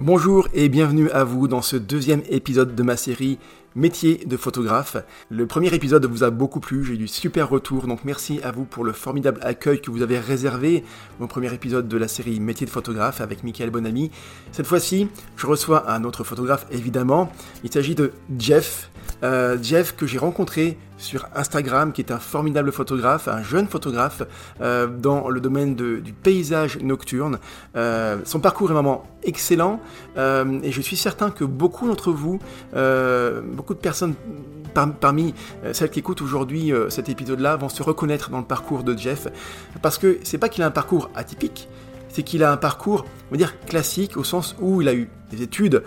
Bonjour et bienvenue à vous dans ce deuxième épisode de ma série métier de photographe. Le premier épisode vous a beaucoup plu, j'ai eu du super retour, donc merci à vous pour le formidable accueil que vous avez réservé au premier épisode de la série métier de photographe avec Michael Bonamy. Cette fois-ci, je reçois un autre photographe évidemment. Il s'agit de Jeff. Euh, Jeff que j'ai rencontré sur Instagram, qui est un formidable photographe, un jeune photographe euh, dans le domaine du paysage nocturne. Euh, son parcours est vraiment excellent et je suis certain que beaucoup d'entre vous, beaucoup de personnes parmi celles qui écoutent aujourd'hui cet épisode-là vont se reconnaître dans le parcours de Jeff, parce que c'est pas qu'il a un parcours atypique, c'est qu'il a un parcours, on va dire, classique, au sens où il a eu des études euh,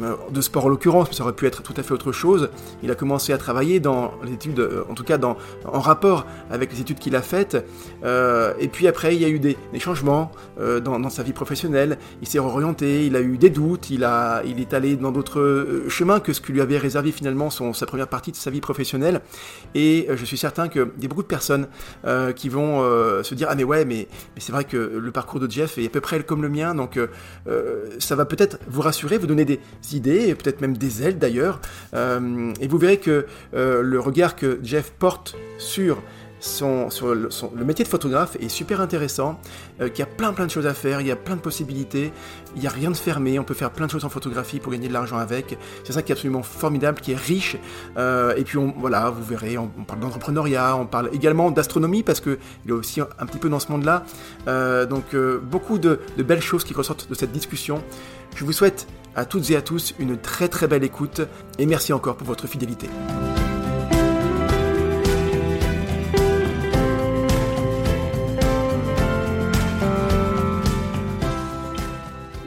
de sport en l'occurrence, mais ça aurait pu être tout à fait autre chose. Il a commencé à travailler dans les études, euh, en tout cas dans, en rapport avec les études qu'il a faites. Euh, et puis après, il y a eu des, changements dans, sa vie professionnelle. Il s'est réorienté, il a eu des doutes, il, a, il est allé dans d'autres chemins que ce que lui avait réservé finalement son, sa première partie de sa vie professionnelle. Et je suis certain qu'il y a beaucoup de personnes qui vont se dire ah mais ouais mais, mais c'est vrai que le parcours de Jeff est à peu près comme le mien, donc ça va peut-être vous rassurer, vous donner des idées, et peut-être même des ailes d'ailleurs. Euh, et vous verrez que euh, le regard que Jeff porte sur son, sur le, métier de photographe est super intéressant, euh, qu'il y a plein plein de choses à faire, il y a plein de possibilités, il n'y a rien de fermé, on peut faire plein de choses en photographie pour gagner de l'argent avec. C'est ça qui est absolument formidable, qui est riche. et puis voilà, vous verrez, on, parle d'entrepreneuriat, on parle également d'astronomie parce qu'il est aussi un, petit peu dans ce monde-là. donc beaucoup de belles choses qui ressortent de cette discussion. Je vous souhaite à toutes et à tous une très très belle écoute et merci encore pour votre fidélité.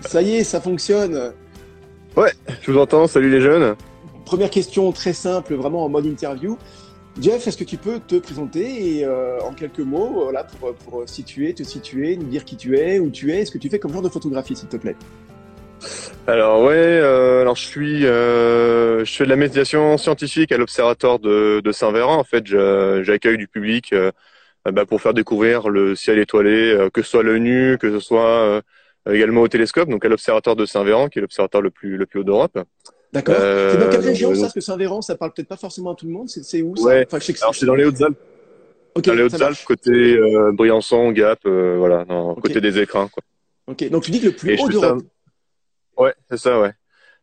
Ça y est, ça fonctionne. Ouais, je vous entends. Salut les jeunes. Première question très simple, vraiment en mode interview. Jeff, est-ce que tu peux te présenter et euh, en quelques mots, voilà, pour, pour situer, te situer, nous dire qui tu es, où tu es, ce que tu fais comme genre de photographie, s'il te plaît? Alors ouais, euh, alors je suis, euh, je fais de la médiation scientifique à l'Observatoire de, de Saint-Véran. En fait, j'accueille du public euh, bah, pour faire découvrir le ciel étoilé, que ce soit l'œil nu, que ce soit également au télescope. Donc à l'Observatoire de Saint-Véran, qui est l'observatoire le plus le plus haut d'Europe. D'accord. c'est dans quelle région ça? Parce que Saint-Véran, ça parle peut-être pas forcément à tout le monde. C'est où ça? Ouais. enfin, c'est dans les Hautes-Alpes. Okay, dans les Hautes-Alpes, côté Briançon, Gap, voilà, non, côté des écrins. Quoi. Ok. Donc tu dis que le plus haut d'Europe. Ouais, c'est ça, ouais.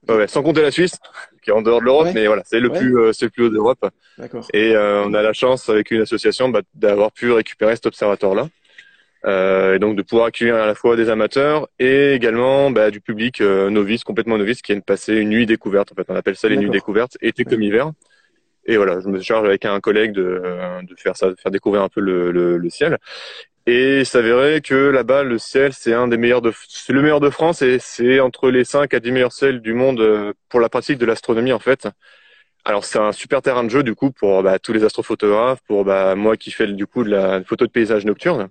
ouais. Sans compter la Suisse, qui est en dehors de l'Europe, mais voilà, c'est le plus, euh, c'est le plus haut d'Europe. D'accord. Et euh, on a la chance avec une association bah, d'avoir pu récupérer cet observatoire-là, euh, et donc de pouvoir accueillir à la fois des amateurs et également bah, du public novice, complètement novice, qui viennent passer une nuit découverte. En fait, on appelle ça les nuits découvertes, été comme hiver. Et voilà, je me charge avec un collègue de, de faire ça, de faire découvrir un peu le, le, le ciel. Et il s'avérait que là-bas, le ciel, c'est un des meilleurs de, c'est le meilleur de France et c'est entre les 5 à 10 meilleurs ciels du monde euh, pour la pratique de l'astronomie, en fait. Alors, c'est un super terrain de jeu, du coup, pour bah, tous les astrophotographes, pour bah, moi qui fais, du coup, de la photo de paysage nocturne,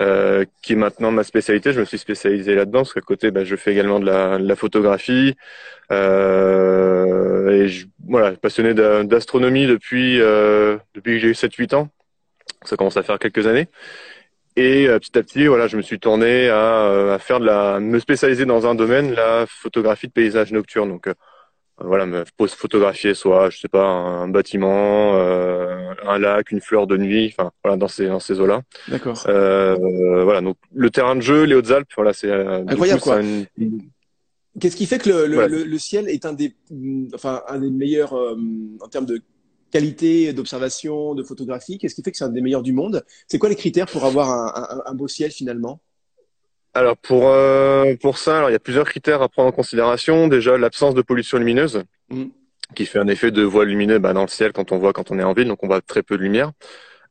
euh, qui est maintenant ma spécialité. Je me suis spécialisé là-dedans, parce qu'à côté, bah, je fais également de la, de la photographie. Euh, et je, voilà, passionné d'astronomie depuis, euh, depuis que j'ai eu 7-8 ans. Ça commence à faire quelques années. Et euh, petit à petit, voilà, je me suis tourné à, euh, à, faire de la, me spécialiser dans un domaine, la photographie de paysage nocturne. Donc euh, voilà, me photographier soit, je sais pas, un bâtiment, un lac, une fleur de nuit, enfin voilà, dans ces dans ces eaux-là. D'accord. voilà, donc le terrain de jeu, les Hautes-Alpes, voilà, c'est incroyable quoi. Qu'est-ce qui fait que le, le, le, ciel est un des, enfin, un des meilleurs en termes de qualité d'observation, de photographie Qu'est-ce qui fait que c'est un des meilleurs du monde? C'est quoi les critères pour avoir un, beau ciel finalement? Alors pour euh, pour ça, alors il y a plusieurs critères à prendre en considération. Déjà l'absence de pollution lumineuse, mmh. qui fait un effet de voile lumineux bah, dans le ciel quand on voit quand on est en ville, donc on voit très peu de lumière.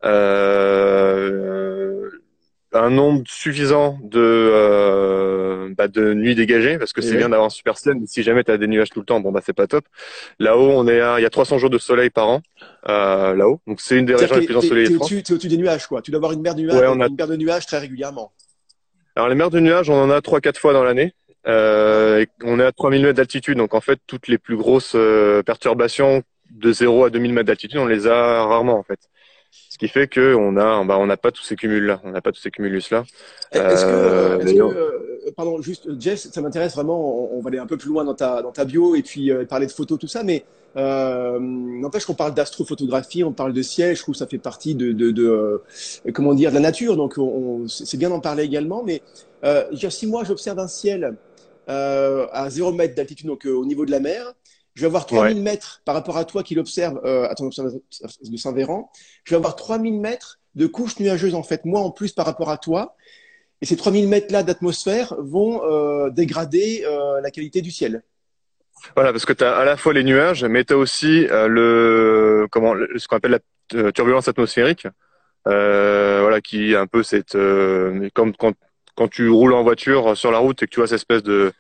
Euh, un nombre suffisant de euh, bah, de nuits dégagées parce que c'est bien d'avoir un super ciel mais si jamais tu as des nuages tout le temps bon bah c'est pas top. Là-haut on est à il y a 300 jours de soleil par an euh, là-haut. Donc c'est une des régions les plus ensoleillées de France. tu es au-dessus des nuages quoi. Tu dois avoir une mer de nuages une mer de nuages très régulièrement. Alors les mers de nuages on en a trois quatre fois dans l'année. Euh, on est à 3000 mètres d'altitude. Donc en fait toutes les plus grosses euh, perturbations de 0 à 2000 mètres d'altitude on les a rarement en fait Ce qui fait que on a, bah, on n'a pas tous ces cumuls là, on n'a pas tous ces cumulus là. Est-ce que, euh, est que euh, pardon, juste Jeff, ça m'intéresse vraiment. On, va aller un peu plus loin dans ta dans ta bio et puis euh, parler de photos tout ça, mais euh, n'empêche qu'on parle d'astrophotographie, on parle de ciel. Je trouve que ça fait partie de, de, de comment dire de la nature, donc c'est bien d'en parler également. Mais euh, si moi j'observe un ciel à 0 mètre d'altitude, donc au niveau de la mer, je vais avoir 3000 mètres par rapport à toi qui l'observe euh, à ton observatoire de Saint-Véran. Je vais avoir 3000 mètres de couches nuageuses, en fait, moi en plus par rapport à toi. Et ces 3000 mètres-là d'atmosphère vont euh, dégrader euh, la qualité du ciel. Voilà, parce que tu as à la fois les nuages, mais tu as aussi le comment ce qu'on appelle la turbulence atmosphérique, voilà, qui est un peu cette comme quand quand tu roules en voiture sur la route et que tu vois cette espèce de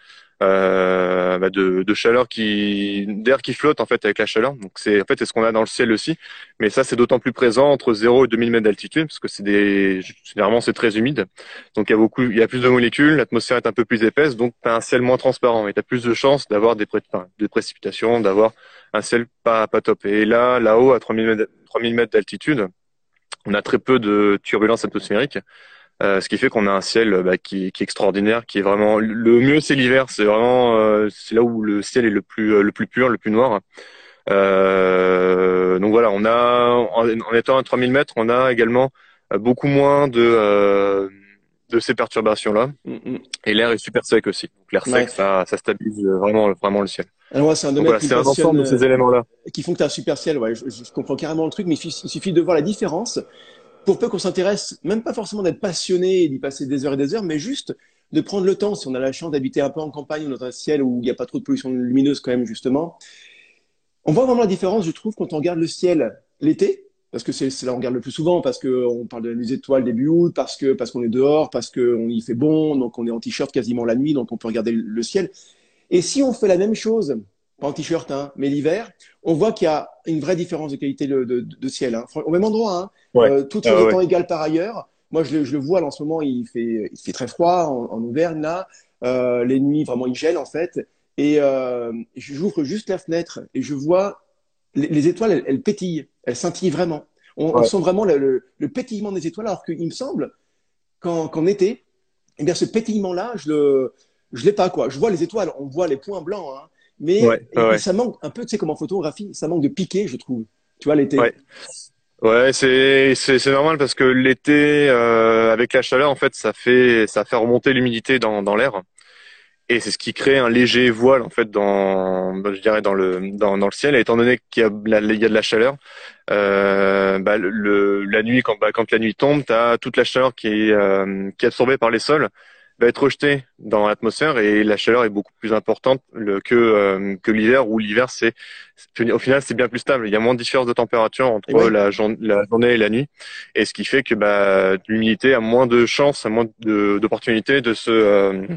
bah de, de, chaleur qui d'air qui flotte en fait avec la chaleur. Donc c'est en fait c'est ce qu'on a dans le ciel aussi, mais ça c'est d'autant plus présent entre 0 et 2000 mètres d'altitude parce que c'est des généralement c'est très humide. Donc il y a beaucoup il y a plus de molécules, l'atmosphère est un peu plus épaisse, donc tu as un ciel moins transparent et tu as plus de chances d'avoir des, des précipitations, d'avoir un ciel pas pas top. Et là là-haut à 3000 mètres 3000 mètres d'altitude, on a très peu de turbulence atmosphérique. Euh, ce qui fait qu'on a un ciel bah, qui, qui, est extraordinaire, qui est vraiment le mieux, c'est l'hiver. C'est vraiment euh, c'est là où le ciel est le plus le plus pur, le plus noir. Euh, donc voilà, on a en, étant à 3000 mètres, on a également beaucoup moins de de ces perturbations-là. Mm, mm. Et l'air est super sec aussi. Donc l'air sec, ça, ça stabilise vraiment, vraiment le ciel. Alors c'est un domaine qui un ensemble de ces éléments-là. Qui font que tu as un super ciel. Ouais, je, je, comprends carrément le truc, mais il suffit de voir la différence pour peu qu'on s'intéresse, même pas forcément d'être passionné et d'y passer des heures et des heures, mais juste de prendre le temps, si on a la chance d'habiter un peu en campagne ou dans un ciel où il n'y a pas trop de pollution lumineuse quand même justement, on voit vraiment la différence, je trouve, quand on regarde le ciel l'été, parce que c'est là on regarde le plus souvent, parce qu'on parle de la nuit étoiles début août, parce que parce qu'on est dehors, parce qu'on y fait bon, donc on est en t-shirt quasiment la nuit, donc on peut regarder le ciel. Et si on fait la même chose pas en t-shirt, hein, mais l'hiver, on voit qu'il y a une vraie différence de qualité de, de, de ciel. Hein. Au même endroit, hein, euh, tout ah, étant égal par ailleurs. Moi, je le, je le vois là, en ce moment, il fait, il fait très froid en, en Auvergne là. Euh, les nuits, vraiment, il gèle en fait. Et euh, j'ouvre juste la fenêtre et je vois les, les étoiles, elles, elles, pétillent, elles scintillent vraiment. On, on sent vraiment le, le, pétillement des étoiles, alors qu'il me semble qu'en été, eh bien, ce pétillement-là, je le, je l'ai pas quoi. Je vois les étoiles, on voit les points blancs, hein, mais ça manque un peu, tu sais, comme en photographie, ça manque de piqué, je trouve. Tu vois, l'été. Ouais. Ouais, c'est c'est normal parce que l'été euh, avec la chaleur en fait ça fait ça fait remonter l'humidité dans dans l'air et c'est ce qui crée un léger voile en fait dans je dirais dans le dans dans le ciel et étant donné qu'il y a il y a de la chaleur euh, bah, le la nuit quand bah, quand la nuit tombe tu as toute la chaleur qui est euh, qui est absorbée par les sols va être rejeté dans l'atmosphère et la chaleur est beaucoup plus importante que euh, que l'hiver où l'hiver c'est au final c'est bien plus stable. Il y a moins de différence de température entre la, la, journée et la nuit. Et ce qui fait que bah, l'humidité a moins de chances a moins d'opportunités de, se euh,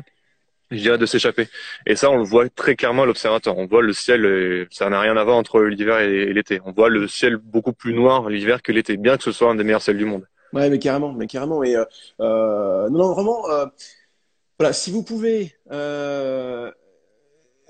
je dirais de s'échapper. Et ça on le voit très clairement à l'observateur. On voit le ciel ça n'a rien à voir entre l'hiver et, l'été. On voit le ciel beaucoup plus noir l'hiver que l'été bien que ce soit un des meilleurs ciels du monde. Ouais, mais carrément, mais carrément. Et euh, euh non, non, vraiment, euh, voilà, si vous pouvez, euh,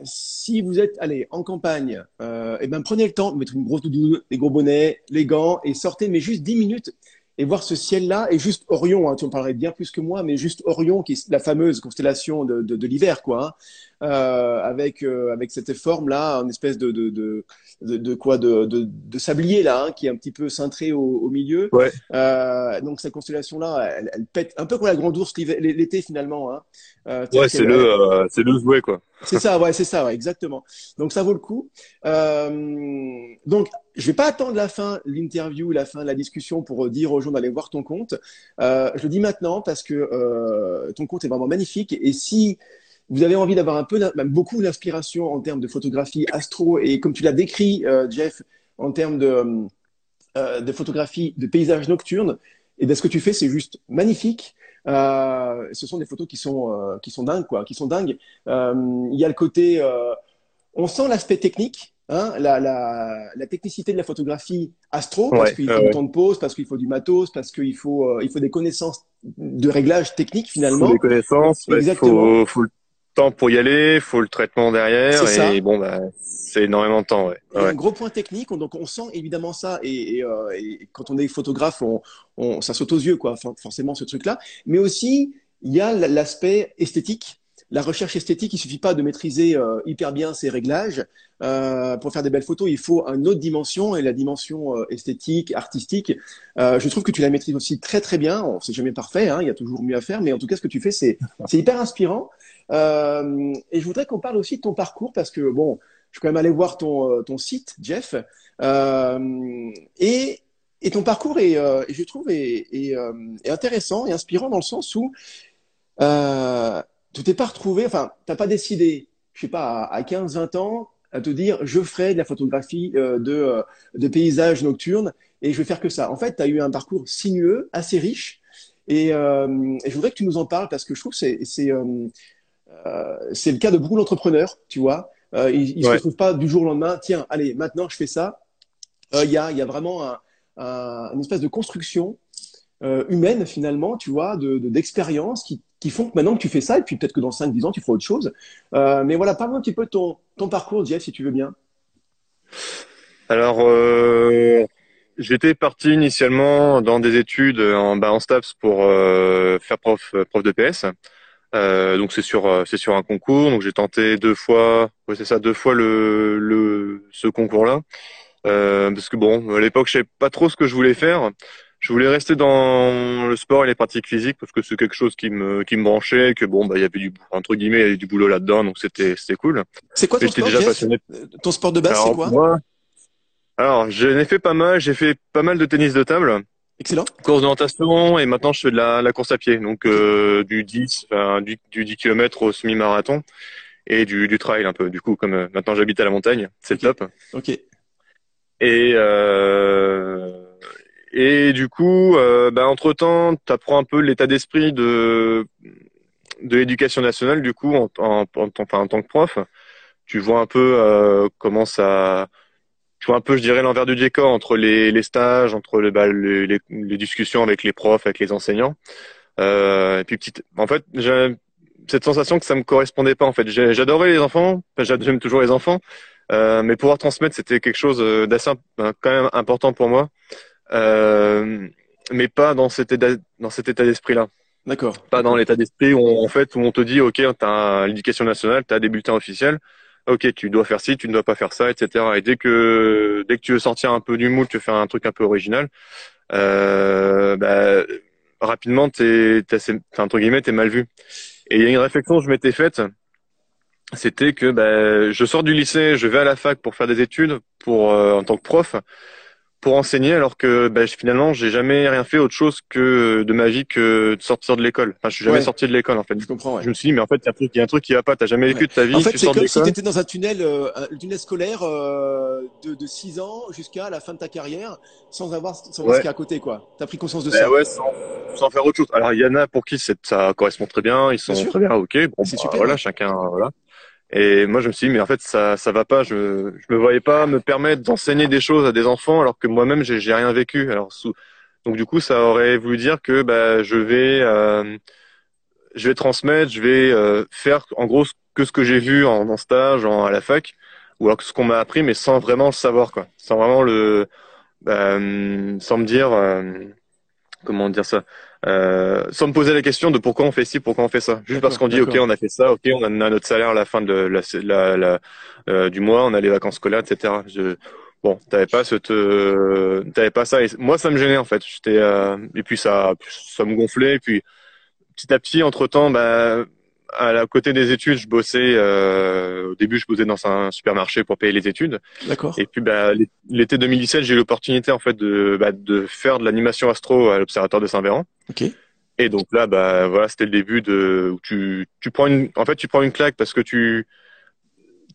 si vous êtes, allez, en campagne, euh, eh ben prenez le temps de mettre une grosse doudoune, des gros bonnets, les gants et sortez, mais juste 10 minutes et voir ce ciel-là et juste Orion. Hein, tu en parlerais bien plus que moi, mais juste Orion, qui est la fameuse constellation de, de, de l'hiver, quoi. Hein, euh, avec euh, avec cette forme là, une espèce de de, de, de quoi de, de, de, sablier là, hein, qui est un petit peu cintré au, au milieu. Ouais. Euh, donc cette constellation là, elle, elle, pète un peu comme la grande ours l'été finalement. Hein. Euh, ouais, c'est le euh, c'est le jouet quoi. C'est ça, ouais, c'est ça, ouais, exactement. Donc ça vaut le coup. Euh, donc je vais pas attendre la fin, l'interview, la fin de la discussion pour dire aux gens d'aller voir ton compte. Euh, je le dis maintenant parce que euh, ton compte est vraiment magnifique et si vous avez envie d'avoir un peu, même beaucoup d'inspiration en termes de photographie astro et comme tu l'as décrit, euh, Jeff, en termes de, euh, de photographie de paysages nocturnes, et bien ce que tu fais, c'est juste magnifique. Euh, ce sont des photos qui sont euh, qui sont dingues, quoi, qui sont dingues. Euh, il y a le côté, on sent l'aspect technique, hein, la, la, la, technicité de la photographie astro, parce qu'il faut du temps de pause, parce qu'il faut du matos, parce qu'il faut il faut des connaissances de réglage technique finalement. Il faut des connaissances, Exactement. il faut, faut temps pour y aller, faut le traitement derrière, et bon, bah, c'est énormément de temps. Ouais. Un gros point technique, donc on sent évidemment ça, et, euh, quand on est photographe, on, ça saute aux yeux, quoi, forcément ce truc-là. Mais aussi, il y a l'aspect esthétique la recherche esthétique, il suffit pas de maîtriser euh, hyper bien ses réglages. Euh, pour faire des belles photos, il faut une autre dimension et la dimension euh, esthétique, artistique. je trouve que tu la maîtrises aussi très très bien. On c'est jamais parfait, hein, il y a toujours mieux à faire, mais en tout cas, ce que tu fais, c'est hyper inspirant. Et je voudrais qu'on parle aussi de ton parcours parce que bon, je suis quand même allé voir ton ton site, Jeff, et et ton parcours est, je trouve, est, intéressant et inspirant dans le sens où euh, tu t'es pas retrouvé, enfin, t'as pas décidé, je sais pas, à 15-20 ans, à te dire, je ferai de la photographie euh, de, euh, de paysages nocturnes et je vais faire que ça. En fait, tu as eu un parcours sinueux, assez riche, et, euh, et, je voudrais que tu nous en parles parce que je trouve que c'est c'est euh, c'est le cas de beaucoup d'entrepreneurs, tu vois. ils, ne se retrouvent pas du jour au lendemain. Tiens, allez, maintenant je fais ça. Il y a il y a vraiment un, un, une espèce de construction humaine finalement, tu vois, de d'expérience qui qui font que maintenant que tu fais ça, et puis peut-être que dans 5-10 ans, tu feras autre chose. Euh, mais voilà, parle-moi un petit peu de ton, ton parcours, Jeff, si tu veux bien. Alors, euh, j'étais parti initialement dans des études en, bah, en STAPS pour euh, faire prof, prof de PS. Euh, donc c'est sur c'est sur un concours. Donc j'ai tenté deux fois, ouais, c'est ça, deux fois le, le ce concours-là. Euh, parce que bon, à l'époque, je savais pas trop ce que je voulais faire je voulais rester dans le sport et les pratiques physiques parce que c'est quelque chose qui me qui me branchait que bon bah il y avait du entre guillemets il y avait du boulot là-dedans donc c'était c'était cool. C'est quoi ton sport déjà passionné. Ton sport de base c'est quoi? moi, Alors, j'en ai fait pas mal, j'ai fait pas mal de tennis de table. Excellent. Course d'orientation et maintenant je fais de la, la course à pied donc euh, du 10 enfin, du, du 10 km au semi-marathon et du, du trail un peu du coup comme euh, maintenant j'habite à la montagne, c'est top. OK. Et euh, et du coup, euh, bah, entre temps, tu apprends un peu l'état d'esprit de de l'éducation nationale. Du coup, en, en, en, en, tant que prof, tu vois un peu euh, comment ça, tu vois un peu, je dirais, l'envers du décor entre les, les stages, entre les, bah, les, les, discussions avec les profs, avec les enseignants. Euh, et puis petite, en fait, j'ai cette sensation que ça me correspondait pas. En fait, j'adorais les enfants, j'aime toujours les enfants, euh, mais pouvoir transmettre, c'était quelque chose d'assez quand même important pour moi. Euh, mais pas dans cet état, dans cet état d'esprit-là. D'accord. Pas dans l'état d'esprit où on, en fait où on te dit ok t'as l'éducation nationale, t'as des bulletins officiels, ok tu dois faire ci, tu ne dois pas faire ça, etc. Et dès que dès que tu veux sortir un peu du moule, tu veux faire un truc un peu original, euh, bah, rapidement t'es, entre guillemets t'es mal vu. Et il y a une réflexion que je m'étais faite, c'était que bah, je sors du lycée, je vais à la fac pour faire des études, pour euh, en tant que prof pour enseigner alors que bah, finalement j'ai jamais rien fait autre chose que de ma vie que de sortir de l'école. Enfin, je suis jamais sorti de l'école en fait. Je comprends. Je me suis dit mais en fait il y a un truc, il y a un truc qui va pas. T'as jamais vécu de ta vie. En fait c'est comme si tu étais dans un tunnel, euh, un tunnel scolaire euh, de, de 6 ans jusqu'à la fin de ta carrière sans avoir sans voir ce qu'il y a à côté quoi. T'as pris conscience de bah ça. Ouais, sans, sans, faire autre chose. Alors il y en a pour qui ça correspond très bien, ils sont très bien ok. Bon, bah, super, voilà chacun voilà. Et moi, je me suis dit, mais en fait, ça, ça va pas. Je, je me voyais pas me permettre d'enseigner des choses à des enfants alors que moi-même, j'ai, j'ai rien vécu. Alors, sous... donc du coup, ça aurait voulu dire que bah, je vais, euh, je vais transmettre, je vais euh, faire en gros que ce que j'ai vu en, stage, en, à la fac, ou alors que ce qu'on m'a appris, mais sans vraiment le savoir, quoi. Sans vraiment le, bah, sans me dire, euh, comment dire ça euh, sans me poser la question de pourquoi on fait ci, pourquoi on fait ça. Juste parce qu'on dit ok, on a fait ça, ok, on a notre salaire à la fin de la, la, la euh, du mois, on a les vacances scolaires, etc. Je, bon, t'avais pas ce, t'avais pas ça. Et moi, ça me gênait en fait. J'étais euh, et puis ça, ça me gonflait. Et puis petit à petit, entre temps, bah, à la côté des études, je bossais. Euh, au début, je bossais dans un supermarché pour payer les études. D'accord. Et puis, bah, l'été 2017, j'ai eu l'opportunité en fait de, bah, de faire de l'animation astro à l'observatoire de Saint-Véran. Ok. Et donc là, bah voilà, c'était le début de où tu tu prends une, en fait, tu prends une claque parce que tu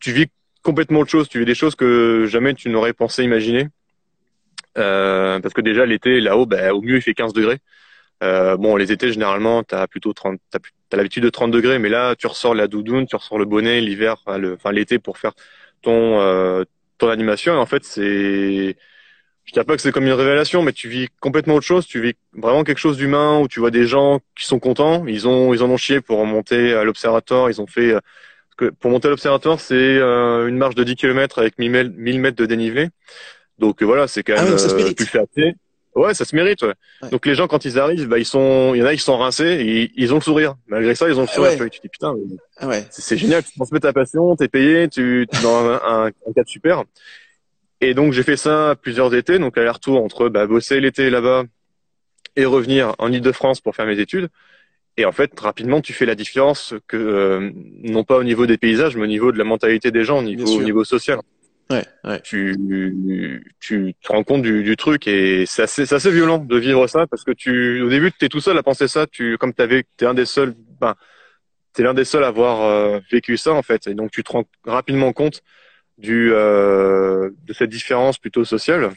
tu vis complètement autre chose. Tu vis des choses que jamais tu n'aurais pensé imaginer. Euh, parce que déjà l'été là-haut, bah, au mieux il fait 15 degrés. Euh, bon, les étés généralement, t'as plutôt 30, t'as, as, l'habitude de 30 degrés, mais là, tu ressors la doudoune, tu ressors le bonnet l'hiver, enfin, le, enfin l'été pour faire ton euh, ton animation. Et en fait, c'est je dirais pas que c'est comme une révélation, mais tu vis complètement autre chose. Tu vis vraiment quelque chose d'humain où tu vois des gens qui sont contents. Ils ont, ils en ont chié pour monter à l'observatoire. Ils ont fait, que pour monter à l'observatoire, c'est une marche de 10 km avec 1000 mètres de dénivelé. Donc voilà, c'est quand ah même ah plus fait Ouais, ça se mérite. Ouais. Donc les gens quand ils arrivent, bah ils sont, il y en a qui sont rincés, et ils ont le sourire. Malgré ça, ils ont le sourire. Tu, te dis putain, ouais. c'est génial. Tu transmets ta passion, t'es payé, tu es dans un, un, un cadre super. Et donc j'ai fait ça plusieurs étés, donc aller-retour entre bah, bosser l'été là-bas et revenir en Ile-de-France pour faire mes études. Et en fait, rapidement, tu fais la différence que euh, non pas au niveau des paysages, mais au niveau de la mentalité des gens, au niveau, au niveau social. Ouais, ouais. Tu, tu te rends compte du, du truc et c'est assez, c'est assez violent de vivre ça parce que tu, au début, tu es tout seul à penser ça. Tu, comme t'avais, t'es un des seuls, ben, t'es l'un des seuls à avoir euh, vécu ça en fait. Et donc tu te rends rapidement compte du euh, de cette différence plutôt sociale.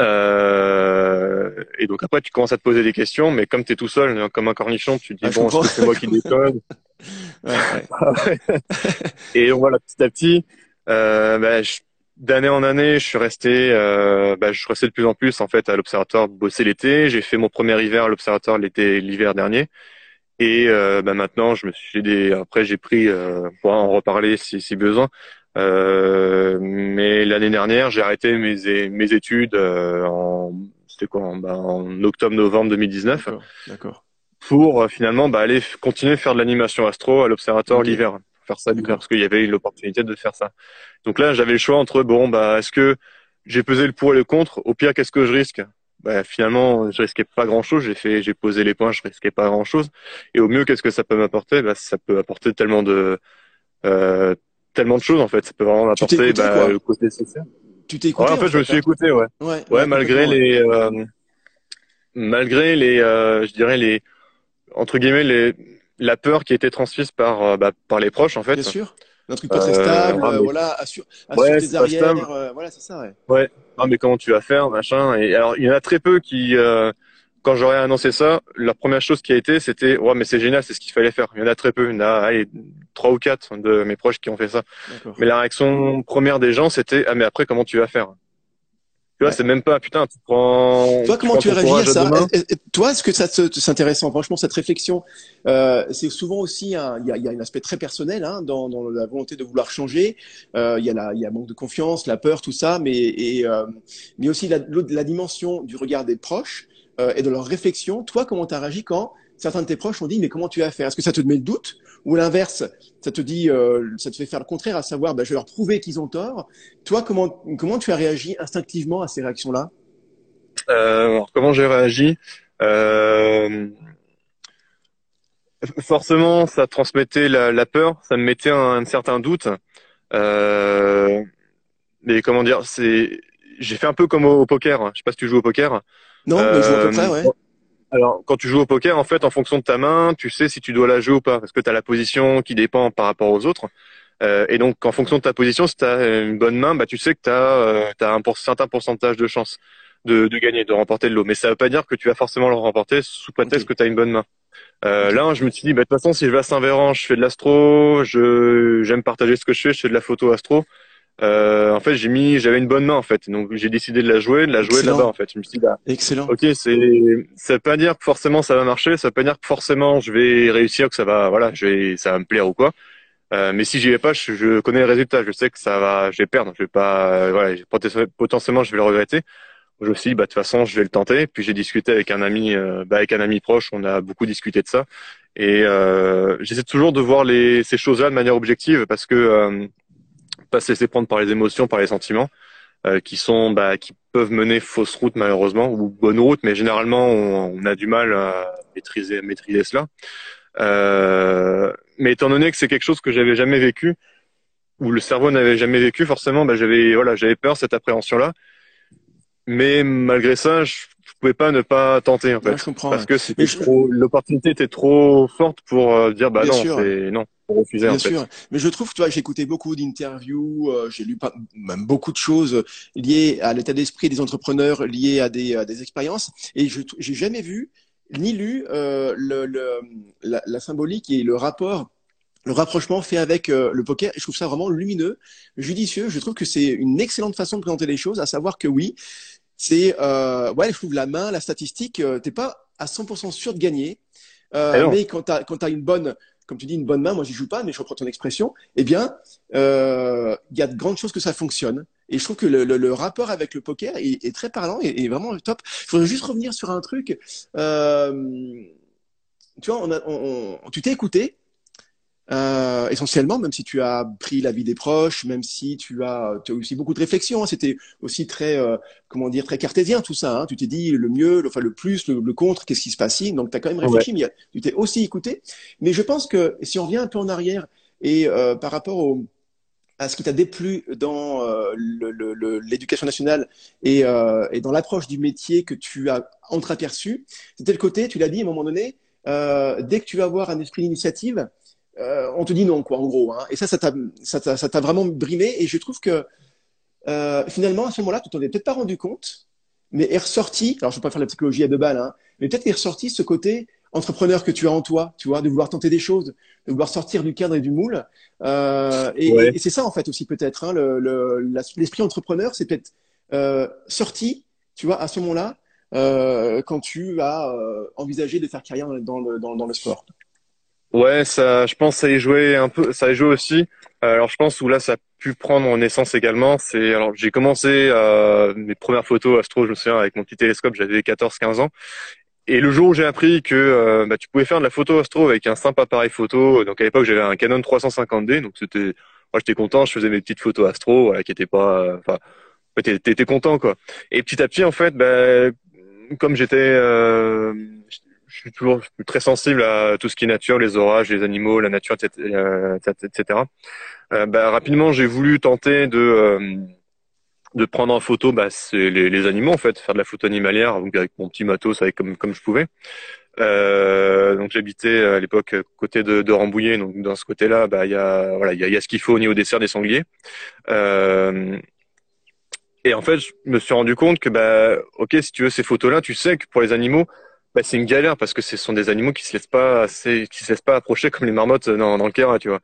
Euh, et donc après tu commences à te poser des questions, mais comme tu es tout seul, comme un cornichon, tu te dis ah, bon, c'est moi qui déconne ouais, ouais. Et voilà, petit à petit, bah, d'année en année, je suis resté, euh, bah, je suis resté de plus en plus en fait à l'observatoire bosser l'été. J'ai fait mon premier hiver à l'observatoire l'été, l'hiver dernier. Et euh, bah, maintenant, je me suis des. Après, j'ai pris euh, pour en reparler si, si besoin. Euh, mais l'année dernière, j'ai arrêté mes, mes études euh, en c'était quoi en, bah, en octobre-novembre 2019. D'accord. Pour euh, finalement bah, aller continuer à faire de l'animation astro à l'observatoire l'hiver, faire ça parce qu'il y avait l'opportunité de faire ça. Donc là, j'avais le choix entre bon bah est-ce que j'ai pesé le pour et le contre? Au pire, qu'est-ce que je risque? Bah, finalement, je risquais pas grand chose. J'ai fait, j'ai posé les points, je risquais pas grand chose. Et au mieux, qu'est-ce que ça peut m'apporter? Bah, ça peut apporter tellement de euh, tellement de choses en fait. Ça peut vraiment apporter bah, le côté social. Tu t'es écouté ouais, en fait, je me suis écouté, ouais. Ouais, ouais malgré les, euh, malgré les, euh, je dirais les, entre guillemets les, la peur qui a été transmise par, euh, bah, par les proches en fait. Bien sûr. Un truc pas très stable, euh, voilà, assure, assure ouais, tes arrières, voilà, c'est ça, ouais. Ouais. Non, mais comment tu vas faire, machin. Et alors, il y en a très peu qui, quand j'aurais annoncé ça, la première chose qui a été, c'était ouais, mais c'est génial, c'est ce qu'il fallait faire. Il y en a très peu, il y en a allez, trois ou quatre de mes proches qui ont fait ça. Mais la réaction première des gens, c'était ah mais après comment tu vas faire? Tu vois, c'est même pas putain, tu prends. Toi, comment tu réagis à ça Toi, est-ce que ça c'est intéressant Franchement, cette réflexion, euh, c'est souvent aussi il y a, y a, un aspect très personnel hein, dans, dans, la volonté de vouloir changer. Euh, il y a la, y a manque de confiance, la peur, tout ça, mais et euh, mais aussi la, la dimension du regard des proches euh, et de leur réflexion. Toi, comment tu as réagi quand certains de tes proches ont dit mais comment tu vas faire Est-ce que ça te met le doute? Ou l'inverse Ça te dit, euh, ça te fait faire le contraire, à savoir, bah, je vais leur prouver qu'ils ont tort. Toi, comment comment tu as réagi instinctivement à ces réactions-là? Euh, Comment j'ai réagi? Euh, Forcément, ça transmettait la, la, peur, ça me mettait un, un certain doute. Euh, mais comment dire, c'est j'ai fait un peu comme au, poker. Je sais pas si tu joues au poker. Non, mais je joue à peu près, ouais. Euh, alors, quand tu joues au poker, en fait, en fonction de ta main, tu sais si tu dois la jouer ou pas, parce que tu as la position qui dépend par rapport aux autres. Euh, et donc, en fonction de ta position, si tu as une bonne main, bah, tu sais que tu as, euh, as, un certain pourcentage de chance de, de gagner, de remporter le lot. Mais ça veut pas dire que tu vas forcément le remporter sous prétexte que tu as une bonne main. Euh, Là, je me suis dit, bah, de toute façon, si je vais à Saint-Véran, je fais de l'astro, je j'aime partager ce que je fais, je fais de la photo astro. Euh, en fait, j'ai mis, j'avais une bonne main en fait, donc j'ai décidé de la jouer, de la jouer là-bas en fait. Je me suis dit, bah, excellent. Ok, c'est, ça veut pas dire que forcément ça va marcher, ça veut pas dire que forcément je vais réussir, que ça va, voilà, je vais, ça va me plaire ou quoi. Euh, mais si j'y vais pas, je, je, connais le résultat, je sais que ça va, je vais perdre, je vais pas, euh, voilà, potentiellement je vais le regretter. Je me suis dit, bah de toute façon, je vais le tenter. Puis j'ai discuté avec un ami, euh, bah, avec un ami proche, on a beaucoup discuté de ça. Et euh, j'essaie toujours de voir les, ces choses-là de manière objective parce que pas se laisser prendre par les émotions, par les sentiments, euh, qui sont, bah, qui peuvent mener fausse route malheureusement ou bonne route, mais généralement on, a du mal à maîtriser, maîtriser cela. Euh, mais étant donné que c'est quelque chose que j'avais jamais vécu, ou le cerveau n'avait jamais vécu, forcément, bah, j'avais, voilà, j'avais peur cette appréhension-là. Mais malgré ça, je pouvais pas ne pas tenter en fait, je comprends, parce que l'opportunité était trop forte pour euh, dire bah non, c'est non. Bien sûr, mais je trouve, tu vois, j'ai écouté beaucoup d'interviews, euh, j'ai lu pas, même beaucoup de choses liées à l'état d'esprit des entrepreneurs, liées à des, à des expériences, et je j'ai jamais vu ni lu euh, le, le, la, la, symbolique et le rapport le rapprochement fait avec le poker. Je trouve ça vraiment lumineux, judicieux. Je trouve que c'est une excellente façon de présenter les choses, à savoir que oui, c'est ouais, je trouve la main, la statistique, t'es pas à 100% sûr de gagner, euh, mais quand tu as, une bonne, comme tu dis, une bonne main, moi j'y joue pas, mais je reprends ton expression, eh bien, euh, il y a de grandes chances que ça fonctionne. Et je trouve que le, rapport avec le poker est, très parlant et, vraiment top. Je voudrais juste revenir sur un truc. Euh, tu vois, on tu t'es écouté euh, essentiellement, même si tu as pris l'avis des proches, même si tu as, tu as aussi beaucoup de réflexions. Hein, C'était aussi très, euh, comment dire, très cartésien tout ça. Hein, tu t'es dit le mieux, le, enfin le plus, le, contre, qu'est-ce qui se passe ici? Donc tu as quand même réfléchi, mais tu t'es aussi écouté. Mais je pense que si on revient un peu en arrière et euh, par rapport au, à ce qui t'a déplu dans euh, l'éducation nationale et, euh, et dans l'approche du métier que tu as entreaperçu, c'était le côté, tu l'as dit à un moment donné, dès que tu vas avoir un esprit d'initiative, euh, on te dit non, quoi, en gros. Hein. Et ça, ça t'a vraiment brimé. Et je trouve que euh, finalement, à ce moment-là, tu t'en es peut-être pas rendu compte, mais est ressorti. Alors, je ne vais pas faire la psychologie à deux balles, hein, mais peut-être est ressorti ce côté entrepreneur que tu as en toi, tu vois, de vouloir tenter des choses, de vouloir sortir du cadre et du moule. Euh, et, c'est ça en fait aussi peut-être. Hein, L'esprit entrepreneur, c'est peut-être sorti, tu vois, à ce moment-là, quand tu as envisagé de faire carrière dans le, dans le sport. Ouais, ça, je pense, ça y joué un peu, ça y joué aussi. Euh, alors, je pense où là, ça a pu prendre en essence également. C'est, alors, j'ai commencé euh, mes premières photos astro, je me souviens, avec mon petit télescope, j'avais 14-15 ans. Et le jour où j'ai appris que euh, bah, tu pouvais faire de la photo astro avec un simple appareil photo, donc à l'époque j'avais un Canon 350D, donc c'était, moi j'étais content, je faisais mes petites photos astro, voilà, qui étaient pas, enfin, t'étais content quoi. Et petit à petit en fait, bah, comme j'étais, je suis toujours très sensible à tout ce qui est nature, les orages, les animaux, la nature, etc. etc. Euh, bah, rapidement, j'ai voulu tenter de euh, de prendre en photo bah, les, les, animaux en fait, faire de la photo animalière donc avec mon petit matos, avec comme comme je pouvais. Euh, donc j'habitais à l'époque côté de, de Rambouillet, donc dans ce côté-là, bah il y a voilà il y y a, ce qu'il faut au niveau des cerfs des sangliers. Euh, et en fait, je me suis rendu compte que bah ok si tu veux ces photos-là, tu sais que pour les animaux bah, c'est une galère parce que ce sont des animaux qui se laissent pas assez, qui se laissent pas approcher comme les marmottes dans, dans le Kera, tu vois.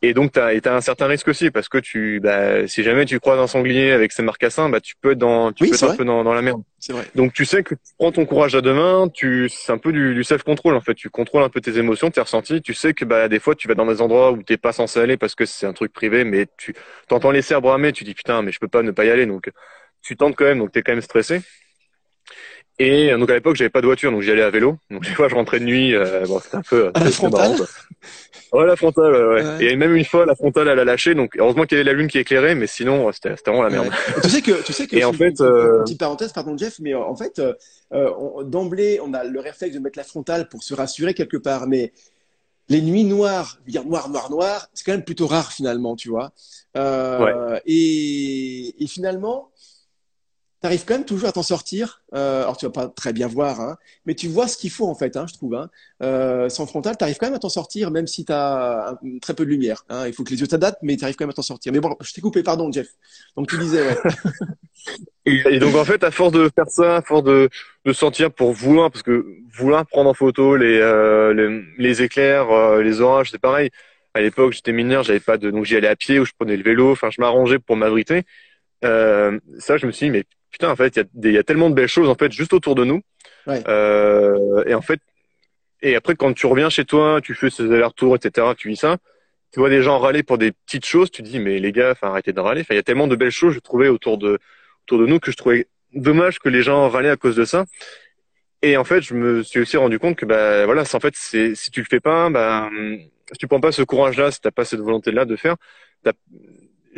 Et donc tu as, un certain risque aussi parce que tu, bah, si jamais tu croises un sanglier avec ses marcassins, bah tu peux être dans, tu peux être un peu dans, dans la merde. C'est vrai. Donc tu sais que tu prends ton courage à deux mains, tu, c'est un peu du, du self-control en fait. Tu contrôles un peu tes émotions, tes ressentis. Tu sais que bah des fois tu vas dans des endroits où t'es pas censé aller parce que c'est un truc privé, mais tu t'entends les cerfs bramer, tu dis putain mais je peux pas ne pas y aller donc tu tentes quand même donc t'es quand même stressé. Et donc à l'époque, j'avais pas de voiture, donc j'y allais à vélo. Donc des fois, je rentrais de nuit. Euh, bon, c'était un peu. À la frontale. ouais, la frontale. Ouais, ouais. Et même une fois, la frontale, elle a lâché. Donc heureusement qu'il y avait la lune qui éclairait, mais sinon, c'était vraiment la merde. tu sais que, tu sais que. Et en fait, euh... petite parenthèse, pardon Jeff, mais en fait, euh, d'emblée, on a le réflexe de mettre la frontale pour se rassurer quelque part, mais les nuits noires, dire noir, noir, noir, c'est quand même plutôt rare finalement, tu vois. Euh, et, et finalement tu arrives quand même toujours à t'en sortir. Euh, alors, tu vas pas très bien voir, hein, mais tu vois ce qu'il faut, en fait, hein, je trouve. Hein. Euh, sans frontal, tu arrives quand même à t'en sortir, même si tu as très peu de lumière. Hein. Il faut que les yeux t'adaptent, mais tu arrives quand même à t'en sortir. Mais bon, je t'ai coupé, pardon, Jeff. Donc, tu disais, ouais. et, donc, en fait, à force de faire ça, à force de, de sentir pour vouloir, parce que vouloir prendre en photo les, euh, les, les, éclairs, euh, les orages, c'est pareil. À l'époque, j'étais mineur, j'avais pas de, donc j'y allais à pied ou je prenais le vélo. Enfin, je m'arrangeais pour m'abriter. Euh, ça, je me suis dit, mais putain, en fait, il y a, tellement de belles choses en fait juste autour de nous. Euh, et en fait, et après quand tu reviens chez toi, tu fais ces allers-retours, etc. Tu vis ça. Tu vois des gens râler pour des petites choses. Tu dis mais les gars, enfin arrêtez de râler. Enfin, il y a tellement de belles choses je trouvais autour de autour de nous que je trouvais dommage que les gens râlaient à cause de ça. Et en fait, je me suis aussi rendu compte que bah voilà, en fait, c'est si tu le fais pas, bah si tu prends pas ce courage-là, si t'as pas cette volonté-là de faire,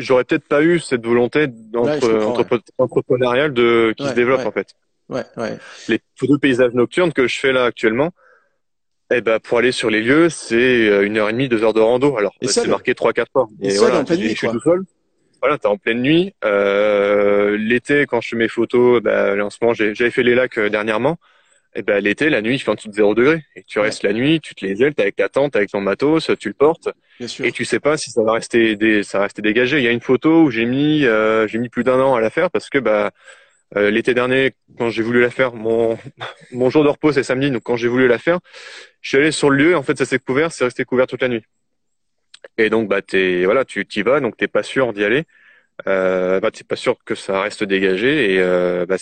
j'aurais peut-être pas eu cette volonté entrepreneuriale de qui se développe en fait. Ouais, ouais. Les photos de paysages nocturnes que je fais là actuellement, eh ben pour aller sur les lieux, c'est euh, une heure et demie, deux heures de rando. Alors c'est marqué trois quatre heures. Et, voilà, en pleine nuit, je suis tout seul. Voilà, t'es en pleine nuit. Euh, L'été, quand je fais mes photos, ben, en ce moment, j'avais fait les lacs euh, dernièrement et eh ben l'été, la nuit, il fait en dessous de 0 degré. Et tu restes la nuit, tu te les ailes, t'es avec ta tente, avec ton matos, tu le portes. Et tu sais pas si ça va rester, ça va rester dégagé. Il y a une photo où j'ai mis, euh, j'ai mis plus d'un an à la faire parce que bah euh, l'été dernier, quand j'ai voulu la faire, mon mon jour de repos c'est samedi, donc quand j'ai voulu la faire, je suis allé sur le lieu. En fait, ça s'est couvert, c'est resté couvert toute la nuit. Et donc, bah, t'es, voilà, tu t'y vas, donc t'es pas sûr d'y aller. Euh, bah, t'es pas sûr que ça reste dégagé. Et euh, bah,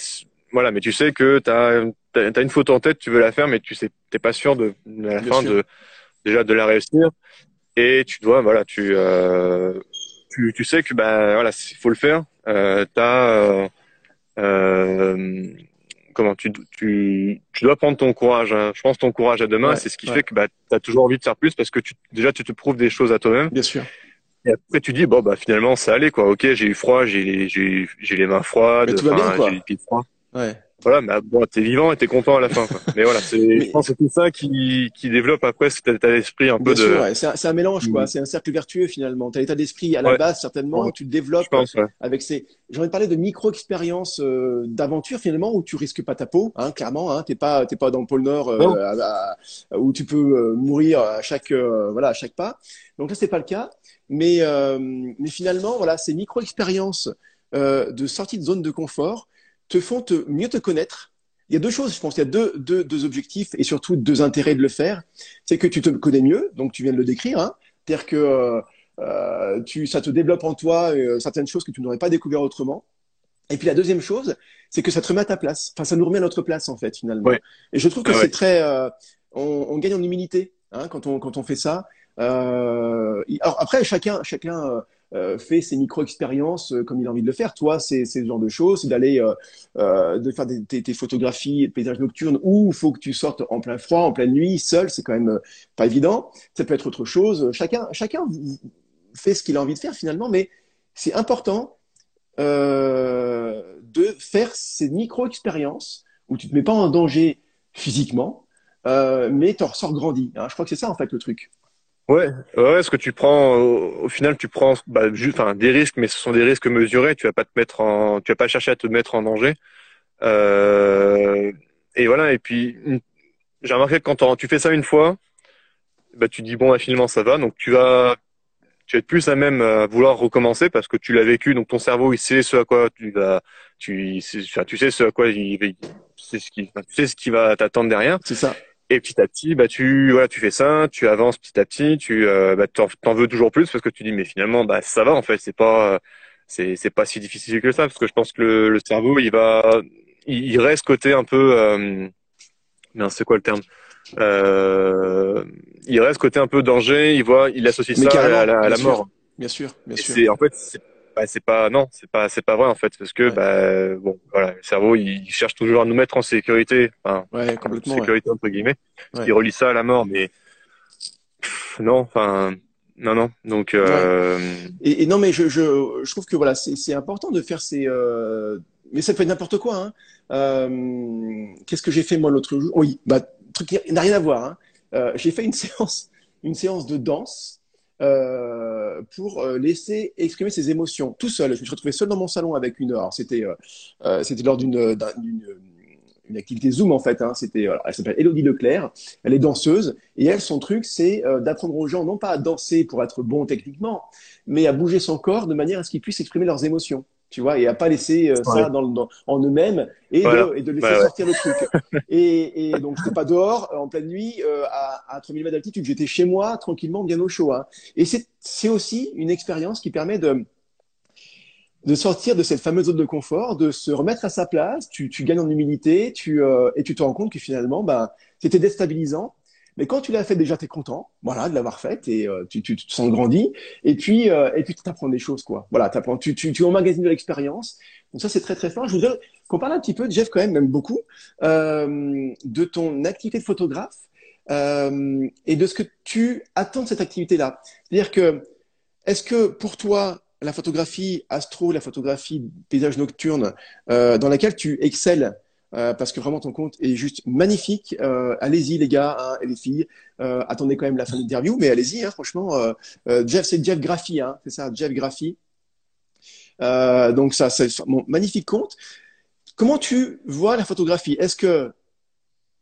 voilà, mais tu sais que t'as, as une photo en tête, tu veux la faire, mais tu sais, t'es pas sûr de, à la fin de déjà de la réussir. Et tu dois, voilà, tu, euh, tu, tu sais que bah voilà, il faut le faire. Euh, t'as euh, euh, comment tu, tu, tu dois prendre ton courage. Hein. Je pense ton courage à demain, c'est ce qui fait que bah, tu as toujours envie de faire plus parce que tu, déjà tu te prouves des choses à toi-même. Bien sûr. Et après tu dis bon bah finalement ça allait quoi. Ok j'ai eu froid, j'ai j'ai j'ai les mains froides, j'ai les pieds froids. Ouais voilà, mais bon, t'es vivant et t'es content à la fin. Quoi. Mais voilà, c'est, je pense que c'est tout ça qui, qui développe après cet état d'esprit un peu de. ouais. c'est, un, mélange, quoi. Mm. C'est un cercle vertueux finalement. T'as l'état d'esprit à la base certainement, où tu le développes avec ces. J'ai envie de parler de micro expériences euh, d'aventure finalement où tu risques pas ta peau, hein, clairement. Hein, t'es pas, t'es pas dans le pôle Nord euh, où tu peux euh, mourir à chaque, voilà, à chaque pas. Donc là, c'est pas le cas. Mais, mais finalement, voilà, ces micro expériences de sortie de zone de confort te font te, mieux te connaître. Il y a deux choses, je pense. Il y a deux, deux, deux objectifs et surtout deux intérêts de le faire. C'est que tu te connais mieux, donc tu viens de le décrire. Hein. C'est-à-dire que euh, euh tu, ça te développe en toi euh, certaines choses que tu n'aurais pas découvert autrement. Et puis la deuxième chose, c'est que ça te remet à ta place. Enfin, ça nous remet à notre place en fait finalement. Et je trouve que c'est très, euh, on, on, gagne en humilité hein, quand on quand on fait ça. Euh, alors après, chacun chacun euh, fait ses micro-expériences euh, comme il a envie de le faire. Toi, c'est ce genre de choses, c'est d'aller euh, de faire des, tes, photographies de paysages nocturnes où il faut que tu sortes en plein froid, en pleine nuit, seul, c'est quand même pas évident. Ça peut être autre chose. Chacun, chacun fait ce qu'il a envie de faire finalement, mais c'est important de faire ces micro-expériences où tu te mets pas en danger physiquement, mais tu en ressors grandi. Hein. Je crois que c'est ça en fait le truc. Ouais, ouais, ce que tu prends, au, final, tu prends bah, juste, enfin, des risques, mais ce sont des risques mesurés. Tu vas pas te mettre en, tu vas pas chercher à te mettre en danger. Euh, et voilà. Et puis, j'ai remarqué que quand tu fais ça une fois, bah, tu dis bon, bah, finalement, ça va. Donc, tu vas, tu vas être plus à même vouloir recommencer parce que tu l'as vécu. Donc, ton cerveau, il sait ce à quoi tu vas, tu, tu sais ce à quoi il, c'est ce qui, tu sais ce qui va t'attendre derrière. C'est ça. Et petit à petit, bah tu voilà, tu fais ça, tu avances petit à petit, tu euh, bah, t'en, veux toujours plus parce que tu dis mais finalement bah ça va en fait, c'est pas c'est c'est pas si difficile que ça parce que je pense que le, le cerveau il va il, reste côté un peu euh, c'est quoi le terme? Euh, il reste côté un peu danger, il voit il associe ça à la, à la mort. Bien sûr, bien sûr. En fait bah, c'est pas non, c'est pas c'est pas vrai en fait parce que bah bon voilà, le cerveau il cherche toujours à nous mettre en sécurité, enfin ouais, complètement, sécurité entre guillemets. Il relie ça à la mort, mais non, enfin non non. Donc euh... et, et, non mais je, je je trouve que voilà c'est c'est important de faire ces euh... mais ça peut être n'importe quoi. Hein. Euh... Qu'est-ce que j'ai fait moi l'autre jour? Oui, bah truc n'a rien à voir. Hein. J'ai fait une séance une séance de danse euh, pour euh, laisser exprimer ses émotions tout seul. Je me suis retrouvé seul dans mon salon avec une. Alors c'était euh, c'était lors d'une une activité Zoom en fait. Hein. C'était, elle s'appelle Elodie Leclerc. Elle est danseuse et elle, son truc, c'est d'apprendre aux gens non pas à danser pour être bon techniquement, mais à bouger son corps de manière à ce qu'ils puissent exprimer leurs émotions tu vois, et à pas laisser euh, ça dans, dans, en eux-mêmes et, de, et de laisser sortir le truc. et, et donc, j'étais pas dehors en pleine nuit euh, à, à 3000 mètres d'altitude, j'étais chez moi tranquillement, bien au chaud. Hein. Et c'est aussi une expérience qui permet de de sortir de cette fameuse zone de confort, de se remettre à sa place, tu, tu gagnes en humilité, tu, euh, et tu te rends compte que finalement, bah, c'était déstabilisant, mais quand tu l'as fait, déjà, tu es content, voilà, de l'avoir fait et euh, tu, tu, tu, te sens grandi. Et puis, euh, et puis, tu apprends des choses, quoi. Voilà, apprends, tu, tu, tu emmagasines de l'expérience. Donc ça, c'est très, très fort. Je voudrais qu'on parle un petit peu, Jeff, quand même, même beaucoup, euh, de ton activité de photographe euh, et de ce que tu attends de cette activité-là. C'est-à-dire que, est-ce que pour toi, la photographie astro, la photographie paysage nocturne, euh, dans laquelle tu excelles, euh, parce que vraiment ton compte est juste magnifique. Euh, allez-y les gars hein, et les filles. Euh, attendez quand même la fin de l'interview, mais allez-y, hein, franchement. Jeff, c'est Jeff Graphy, hein, c'est ça, Jeff Graphy. donc ça, c'est mon magnifique compte. Comment tu vois la photographie? Est-ce que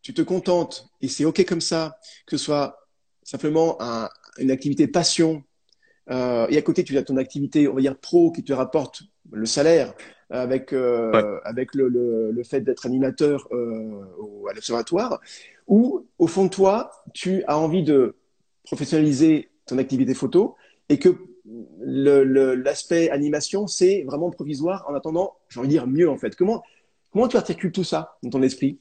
tu te contentes et c'est ok comme ça que ce soit simplement un, une activité passion? Euh, et à côté tu as ton activité on va dire pro qui te rapporte le salaire avec, euh, avec le, le, le fait d'être animateur euh, au, à l'observatoire, ou au fond de toi, tu as envie de professionnaliser ton activité photo, et que l'aspect animation, c'est vraiment provisoire en attendant, j'ai envie de dire, mieux en fait. Comment, comment tu articules tout ça dans ton esprit?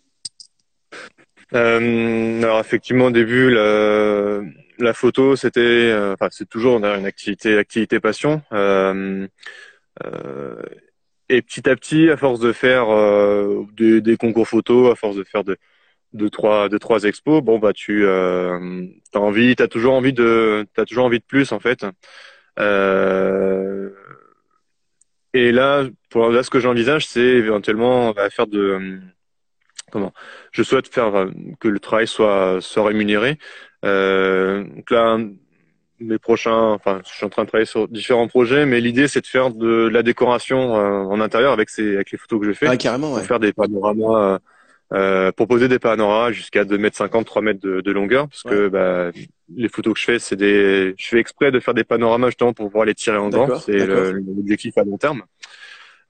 Euh, Alors effectivement, au début, la, la photo, c'était, euh, enfin, c'est toujours une activité, activité passion. Euh, euh, et petit à petit, à force de faire euh, des, des, concours photo, à force de faire de deux trois deux trois expos bon bah tu euh, as envie t'as toujours envie de t'as toujours envie de plus en fait. Euh, et là pour ce que j'envisage c'est éventuellement bah, faire de comment je souhaite faire euh, que le travail soit soit rémunéré. Euh, donc là mes prochains enfin je suis en train de travailler sur différents projets mais l'idée c'est de faire de, la décoration euh, en intérieur avec ces avec les photos que je fais ah, carrément ouais. faire des panoramas euh, proposer des panoramas jusqu'à 2 mètres 50, 3 mètres de, de longueur, parce que bah, les photos que je fais, c'est des, je fais exprès de faire des panoramas justement pour pouvoir les tirer en grand. C'est l'objectif à long terme.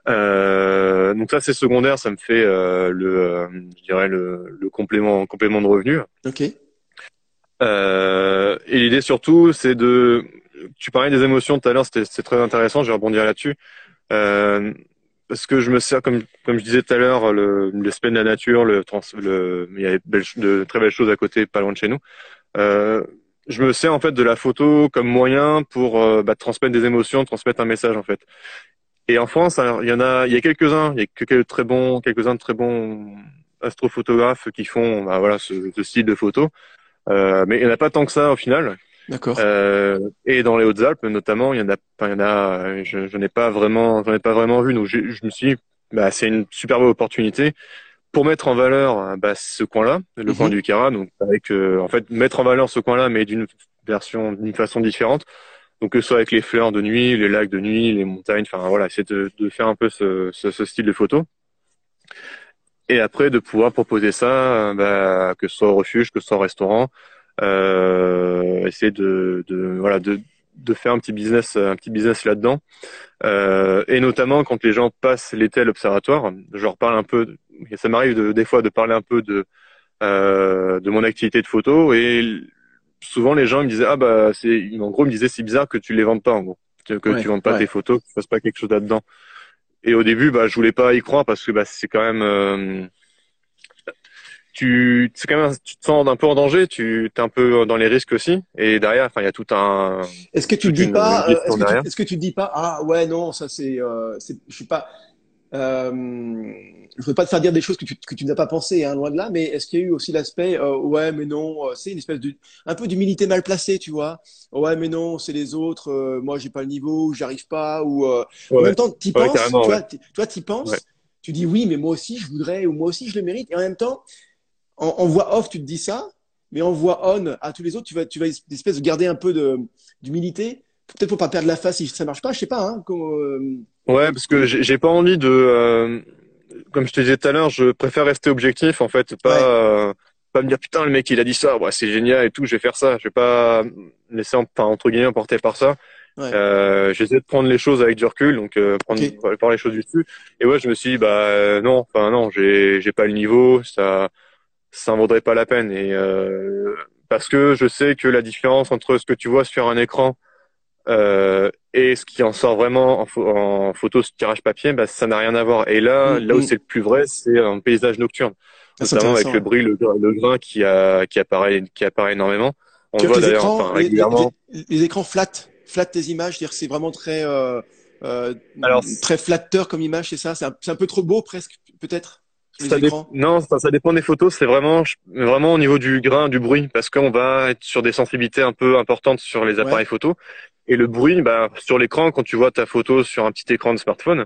Euh, donc ça c'est secondaire, ça me fait euh, le, euh, je dirais le, le, complément, complément de revenu. Ok. Euh, et l'idée surtout, c'est de, tu parlais des émotions tout à l'heure, c'était très intéressant, je vais rebondir là-dessus. Euh, parce que je me sers comme comme je disais tout à l'heure l'aspect de la nature le, trans, le il y a de très belles choses à côté pas loin de chez nous. Euh, je me sers en fait de la photo comme moyen pour euh, bah, transmettre des émotions transmettre un message en fait. Et en France il y en a il y a quelques uns il y a quelques très bons quelques uns de très bons astrophotographes qui font bah, voilà ce, ce, style de photo mais il n'y en a pas tant que ça au final D'accord. Euh, et dans les Hautes-Alpes, notamment, il y en a, il y en a, je, je n'ai pas vraiment, j'en ai pas vraiment vu. Donc, je, je me suis, dit, bah, c'est une superbe opportunité pour mettre en valeur bah, ce coin-là, le coin mhm. du Cara. Donc, avec, euh, en fait, mettre en valeur ce coin-là, mais d'une version, d'une façon différente. Donc, que ce soit avec les fleurs de nuit, les lacs de nuit, les montagnes. Enfin, voilà, c'est de, de, faire un peu ce, ce, ce, style de photo. Et après, de pouvoir proposer ça, bah, que ce soit au refuge, que ce soit au restaurant euh, essayer de, de voilà de de faire un petit business un petit business là-dedans. Euh, et notamment quand les gens passent l'été à l'observatoire je leur parle un peu ça m'arrive de, des fois de parler un peu de euh, de mon activité de photo et souvent les gens me disaient ah bah c'est en gros ils me disaient c'est bizarre que tu les vendes pas en gros. Que tu vendes pas tes photos que tu fasses pas quelque chose là-dedans et au début bah je voulais pas y croire parce que bah c'est quand même euh, tu c'est quand même tu te sens un peu en danger tu es un peu dans les risques aussi. Et derrière enfin il y a tout un est-ce que tu dis pas est-ce, que tu, est-ce que tu dis pas ah ouais non ça c'est euh, c'est je suis pas euh, je veux pas te faire dire des choses que tu, que tu n'as pas pensé hein, loin de là mais est-ce qu'il y a eu aussi l'aspect euh, ouais mais non euh, c'est une espèce de un peu d'humilité mal placée tu vois. Ouais mais non c'est les autres moi j'ai pas le niveau j'arrive pas ou en même temps tu penses tu vois toi tu penses tu dis oui mais moi aussi je voudrais ou moi aussi je le mérite. Et en même temps en, voix off, tu te dis ça, mais en voix on à tous les autres, tu vas, tu vas espèce de garder un peu d'humilité. Peut-être pour pas perdre la face si ça marche pas, je sais pas. Hein, euh, Ouais, parce que j'ai pas envie de, euh, comme je te disais tout à l'heure, je préfère rester objectif en fait, pas euh, pas me dire putain le mec il a dit ça, ouais, c'est génial et tout, je vais faire ça. Je vais pas laisser enfin, entre guillemets emporter par ça. Ouais. Euh, j'essaie de prendre les choses avec du recul, donc euh, prendre okay. les choses du dessus. Et ouais, je me suis dit bah non, enfin non, j'ai j'ai pas le niveau, ça ça en vaudrait pas la peine. Et euh, parce que je sais que la différence entre ce que tu vois sur un écran euh, et ce qui en sort vraiment en, en photo ce tirage papier, bah, ça n'a rien à voir. Et là, mm, là où mm. c'est le plus vrai, c'est un paysage nocturne, ah, notamment avec le bruit, le, le, grain qui a qui apparaît qui apparaît énormément. On voit d'ailleurs enfin, régulièrement. Les, les, écrans flat, flat tes images, c'est-à-dire c'est vraiment très euh, euh, Alors, très flatteur comme image, c'est ça? C'est un, un peu trop beau presque, peut-être? Ça non, ça, ça, dépend des photos. C'est vraiment, vraiment au niveau du grain, du bruit, parce qu'on va être sur des sensibilités un peu importantes sur les appareils photo. Et le bruit, bah, sur l'écran, quand tu vois ta photo sur un petit écran de smartphone,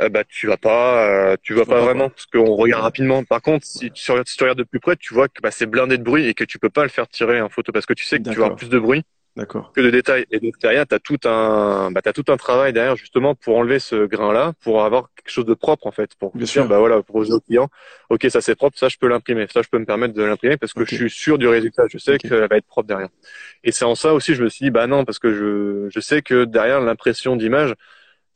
euh, bah, tu vas pas, euh, tu vois pas, vraiment, parce qu'on regarde rapidement. Par contre, si tu, si tu regardes de plus près, tu vois que bah, c'est blindé de bruit et que tu peux pas le faire tirer en photo parce que tu sais que tu vas avoir plus de bruit D'accord. Que de détails. Et donc derrière, tu as tout un, bah, as tout un travail derrière justement pour enlever ce grain-là, pour avoir quelque chose de propre en fait, pour Bien dire, sûr. bah voilà, proposer au client, ok, ça c'est propre, ça je peux l'imprimer, ça je peux me permettre de l'imprimer parce que Okay. je suis sûr du résultat, je sais qu'elle va être propre derrière. Et c'est en ça aussi, je me suis dit, bah non, parce que je, je sais que derrière l'impression d'image,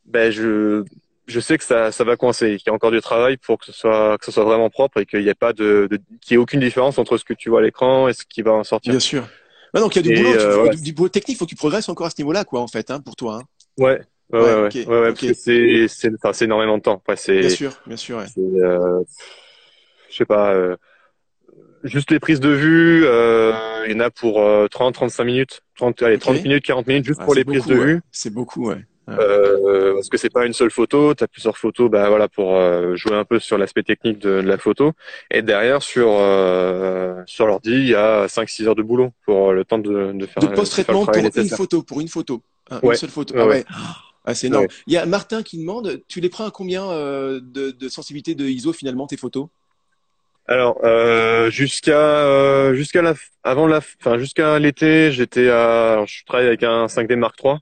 ben je, je sais que ça, ça va coincer, qu'il y a encore du travail pour que ce soit, que ce soit vraiment propre et qu'il n'y ait pas de, de qu'il y ait aucune différence entre ce que tu vois à l'écran et ce qui va en sortir. Bien sûr. Donc il y a du boulot, du, boulot technique, faut que tu progresses encore à ce niveau-là, quoi, en fait, hein, pour toi. Hein. Ouais, Ouais, ouais, ouais, ouais, parce que c'est, c'est, enfin, c'est énormément de temps. Après, c'est. Bien sûr, bien sûr, ouais. Euh, je sais pas, euh, juste les prises de vue, euh, il y en a pour 30, 35 minutes, 30, allez, 30 minutes, 40 minutes, juste ah, pour les prises de vue. C'est beaucoup, ouais. Euh, parce que c'est pas une seule photo, tu as plusieurs photos, bah voilà pour euh, jouer un peu sur l'aspect technique de, de, la photo. Et derrière sur euh, sur l'ordi, il y a 5-6 heures de boulot pour le temps de, de faire. De post-traitement pour une photo, pour une photo, hein, une seule photo. ah ouais. Ah, c'est énorme. Il y a Martin qui demande, tu les prends à combien euh, de, de, sensibilité de ISO finalement tes photos? Alors euh, jusqu'à euh, jusqu'à la avant la enfin jusqu'à l'été, j'étais à alors, je travaille avec un 5D Mark III.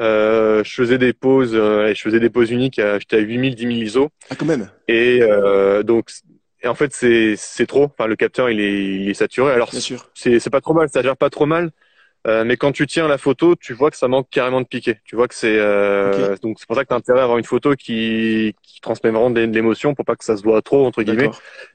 Euh, je faisais des poses et je faisais des poses uniques j'étais à 8000 10000 ISO. Ah quand même. Et donc et en fait c'est c'est trop enfin le capteur il est il est saturé alors c'est c'est pas trop mal ça gère pas trop mal euh, mais quand tu tiens la photo, tu vois que ça manque carrément de piqué. Tu vois que c'est euh, donc c'est pour ça que tu as intérêt à avoir une photo qui, qui transmet vraiment de, l'émotion pour pas que ça se voit trop entre guillemets.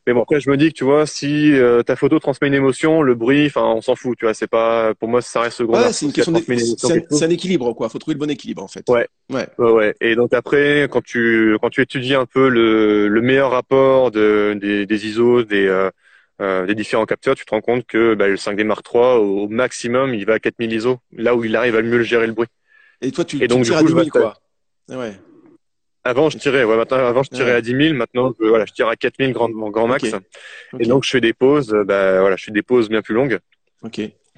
Mais bon après je me dis que tu vois si euh, ta photo transmet une émotion, le bruit, enfin on s'en fout. Tu vois c'est pas pour moi ça reste secondaire. Ouais, c'est une question c'est un, équilibre quoi. Faut trouver le bon équilibre en fait. Ouais. Ouais. Ouais. ouais. Et donc après quand tu quand tu étudies un peu le, le meilleur rapport de, des, des ISO, des euh, des différents capteurs, tu te rends compte que bah, le 5D Mark III, au, maximum, il va à 4000 ISO, là où il arrive à mieux gérer le bruit. Et toi, tu, et donc, tires à 10 000, quoi ouais. Avant, je tirais, ouais, maintenant, avant, je tirais à 10 000. Maintenant, je, voilà, je tire à 4000 grand, grand max. Et donc, je fais des pauses, bah, voilà, je fais des pauses bien plus longues.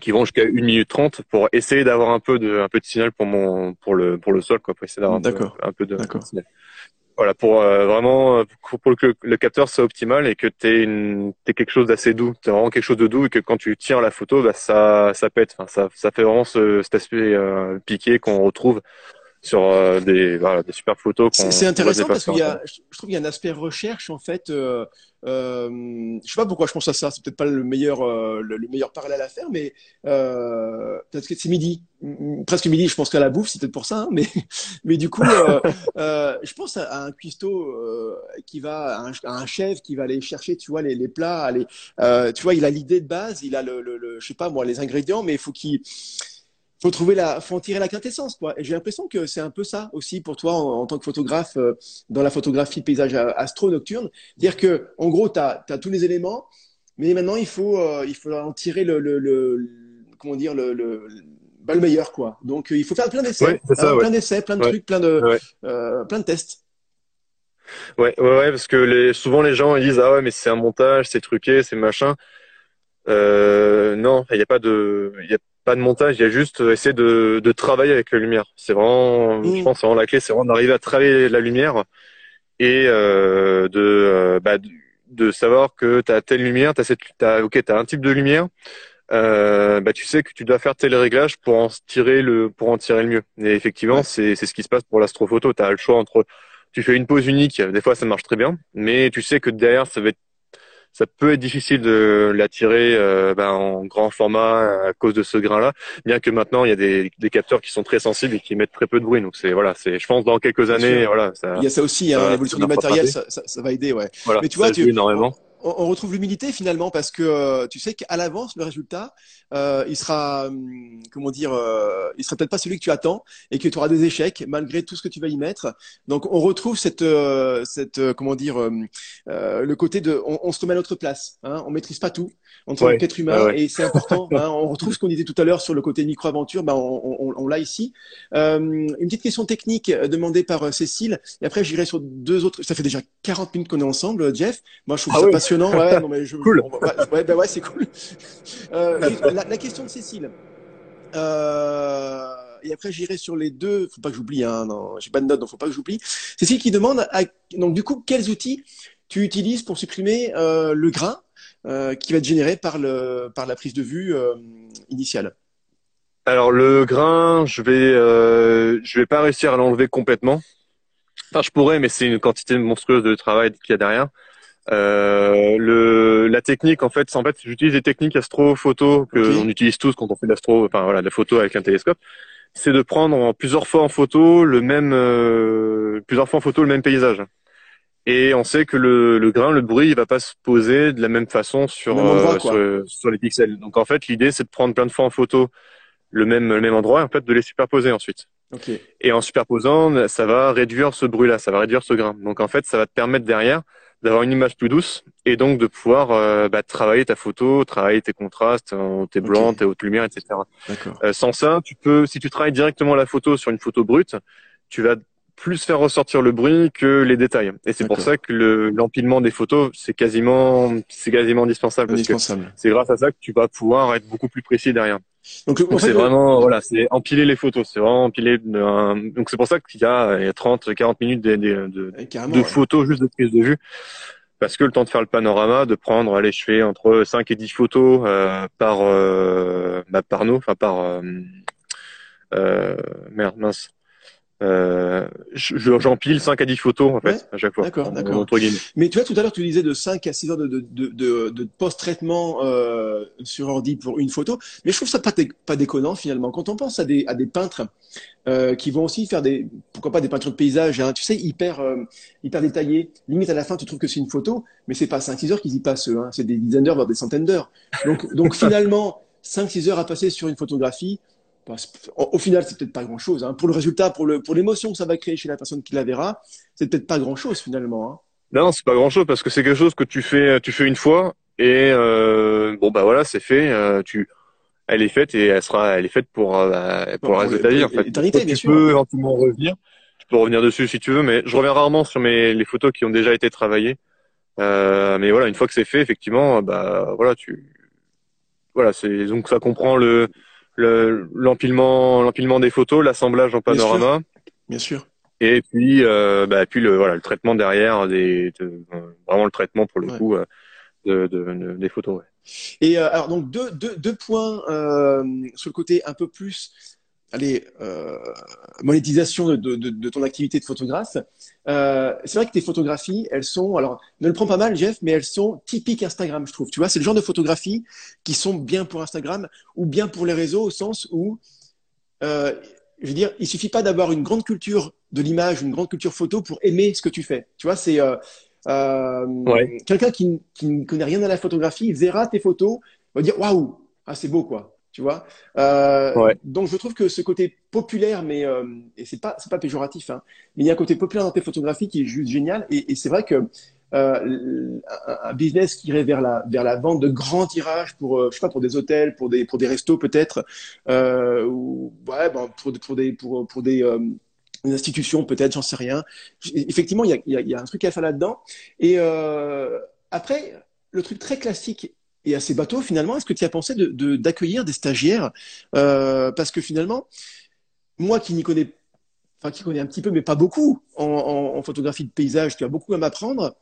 Qui vont jusqu'à 1 minute 30 pour essayer d'avoir un peu de, un peu de signal pour mon, pour le, pour le sol, quoi, pour essayer d'avoir un, peu, un peu de, signal voilà pour euh, vraiment pour que le capteur soit optimal et que tu aies, quelque chose d'assez doux tu vraiment quelque chose de doux et que quand tu tires la photo bah, ça ça pète. Enfin ça ça fait vraiment ce, cet aspect euh, piqué qu'on retrouve sur euh, des, voilà, des super photos. C'est intéressant parce qu'il y a, je trouve qu'il y a un aspect recherche en fait. Euh, euh, je sais pas pourquoi je pense à ça. C'est peut-être pas le meilleur, euh, le, meilleur parallèle à faire, mais euh, peut-être que c'est midi, presque midi. Je pense qu'à la bouffe, c'est peut-être pour ça. Hein, mais, mais du coup, je pense à, un cuistot qui va, à un, un, chef qui va aller chercher, tu vois, les, les plats. Aller, tu vois, il a l'idée de base, il a le, le, le, je sais pas moi, les ingrédients, mais il faut qu'il faut trouver la, faut en tirer la quintessence, quoi. Et j'ai l'impression que c'est un peu ça aussi pour toi en, tant que photographe euh, dans la photographie paysage astro nocturne, dire que en gros tu as, tous les éléments, mais maintenant il faut, euh, il faut en tirer le, le, le comment dire le, le, bah, le meilleur, quoi. Donc il faut faire plein d'essais, hein, plein d'essais, plein de trucs, plein de, euh, plein de tests. Ouais, ouais, ouais, parce que les, souvent les gens ils disent ah ouais mais c'est un montage, c'est truqué, c'est machin. Euh, non, il n'y a pas de, il y a pas de montage, il y a juste euh, essayer de, de travailler avec la lumière. C'est vraiment, je pense, vraiment la clé, c'est vraiment d'arriver à travailler la lumière et euh, de, euh, bah, de savoir que tu as telle lumière, tu as cette, as, ok, tu as un type de lumière, euh, bah, tu sais que tu dois faire tel réglage pour en tirer le, pour en tirer le mieux. Et effectivement, c'est, c'est ce qui se passe pour l'astrophoto. Tu as le choix entre, tu fais une pose unique, des fois ça marche très bien, mais tu sais que derrière ça va être ça peut être difficile de l'attirer euh, ben, en grand format à cause de ce grain-là, bien que maintenant il y a des, des, capteurs qui sont très sensibles et qui mettent très peu de bruit. Donc c'est voilà, c'est je pense dans quelques années, voilà. Ça, il y a ça aussi, hein, l'évolution du matériel, ça, ça, ça, va aider, ouais. Voilà, Mais tu vois, tu énormément on, retrouve l'humilité finalement parce que euh, tu sais qu'à l'avance le résultat euh, il sera hum, comment dire euh, il sera peut-être pas celui que tu attends et que tu auras des échecs malgré tout ce que tu vas y mettre. Donc on retrouve cette euh, cette comment dire le côté de on, se remet à notre place hein, on maîtrise pas tout en tant qu'être humain et c'est important hein, on retrouve ce qu'on disait tout à l'heure sur le côté micro-aventure ben on, on, l'a ici. Une petite question technique demandée par Cécile. Et après j'irai sur deux autres. Ça fait déjà 40 minutes qu'on est ensemble Jeff. Moi je trouve ah ça Ouais, non, mais je, cool. ouais, bah ouais, c'est cool. Euh, la, la, question de Cécile. Euh, et après, j'irai sur les deux. Faut pas que j'oublie. Hein, non, j'ai pas de notes, donc faut pas que j'oublie. Cécile qui demande. À, donc, du coup, quels outils tu utilises pour supprimer euh, le grain qui va être généré par le par la prise de vue initiale? Alors, le grain, je vais je vais pas réussir à l'enlever complètement. Enfin, je pourrais, mais c'est une quantité monstrueuse de travail qu'il y a derrière. Euh, le, la technique, en fait, en fait, j'utilise des techniques astro-photo que on utilise tous quand on fait de l'astro, enfin voilà, de la photo avec un télescope. C'est de prendre en plusieurs fois en photo le même, euh, plusieurs fois en photo le même paysage. Et on sait que le, le grain, le bruit, il va pas se poser de la même façon sur, sur, sur, les pixels. Donc en fait, l'idée, c'est de prendre plein de fois en photo le même, le même endroit et en fait de les superposer ensuite. Okay. Et en superposant, ça va réduire ce bruit-là, ça va réduire ce grain. Donc en fait, ça va te permettre derrière d'avoir une image plus douce et donc de pouvoir euh, bah, travailler ta photo, travailler tes contrastes, euh, tes blancs, tes hautes lumières, etc. Euh, sans ça, tu peux, si tu travailles directement la photo sur une photo brute, tu vas plus faire ressortir le bruit que les détails. Et c'est pour ça que l'empilement des photos, c'est quasiment, c'est quasiment indispensable. indispensable. C'est grâce à ça que tu vas pouvoir être beaucoup plus précis derrière. Donc, c'est vraiment, voilà, c'est empiler les photos. C'est vraiment empiler. donc c'est pour ça qu'il y a, 30, 40 minutes de, de, de, photos juste de prise de vue. Parce que le temps de faire le panorama, de prendre, allez, je fais entre 5 et 10 photos euh, par euh, bah, par nous, enfin par euh, euh merde, mince, euh, j'empile 5 à 10 photos en fait à chaque fois. D'accord, d'accord. Mais tu vois, tout à l'heure tu disais de 5 à 6 heures de, de, de, de post-traitement euh, sur ordi pour une photo, mais je trouve ça pas, pas déconnant finalement. Quand on pense à des, à des peintres euh, qui vont aussi faire des, pourquoi pas des peintures de paysage, hein, tu sais, hyper, euh, hyper détaillées. Limite à la fin tu trouves que c'est une photo, mais c'est pas 5-6 heures qu'ils y passent, hein, c'est des dizaines d'heures, voire des centaines d'heures. Donc, donc finalement, 5-6 heures à passer sur une photographie, au, final, c'est peut-être pas grand-chose. Hein. Pour le résultat, pour le pour l'émotion que ça va créer chez la personne qui la verra, c'est peut-être pas grand-chose finalement. Hein. Non, c'est pas grand-chose parce que c'est quelque chose que tu fais tu fais une fois et euh, bon bah voilà, c'est fait. Euh, tu elle est faite et elle sera elle est faite pour euh, pour le reste de ta vie en fait. tu peux éventuellement revenir. Tu peux revenir dessus si tu veux, mais je reviens rarement sur mes les photos qui ont déjà été travaillées. mais voilà, une fois que c'est fait, effectivement, bah voilà, tu voilà, c'est donc ça comprend le l'empilement l'empilement des photos, l'assemblage en panorama. Bien sûr. Et puis euh, bah, puis le voilà le traitement derrière des vraiment le traitement pour le coup euh, de, de, des photos. Ouais. Et euh, alors donc deux, deux, deux points sur le côté un peu plus allez, euh, monétisation de, de, de, ton activité de photographe. Euh, c'est vrai que tes photographies, elles sont, alors ne le prends pas mal, Jeff, mais elles sont typiques Instagram, je trouve. Tu vois, c'est le genre de photographies qui sont bien pour Instagram ou bien pour les réseaux au sens où, euh, je veux dire, il suffit pas d'avoir une grande culture de l'image, une grande culture photo pour aimer ce que tu fais. Tu vois, c'est euh, euh, quelqu'un qui, qui ne connaît rien à la photographie, verra tes photos, va dire waouh, ah c'est beau quoi tu vois. Euh, donc je trouve que ce côté populaire, mais euh, et c'est pas c'est pas péjoratif, hein, mais il y a un côté populaire dans tes photographies qui est juste génial. Et, et c'est vrai que euh, un business qui irait vers la vers la vente de grands tirages pour je sais pas pour des hôtels, pour des pour des restos peut-être, ou ouais bon, pour pour des pour pour des institutions peut-être, j'en sais rien. Effectivement, il y a, y, a, y a un truc à faire là-dedans. Et après, le truc très classique et à ces bateaux, finalement, est-ce que tu as pensé d'accueillir de, d'accueillir des stagiaires euh, Parce que finalement, moi qui n'y connais, enfin qui connais un petit peu, mais pas beaucoup en, en, photographie de paysage, tu as beaucoup à m'apprendre.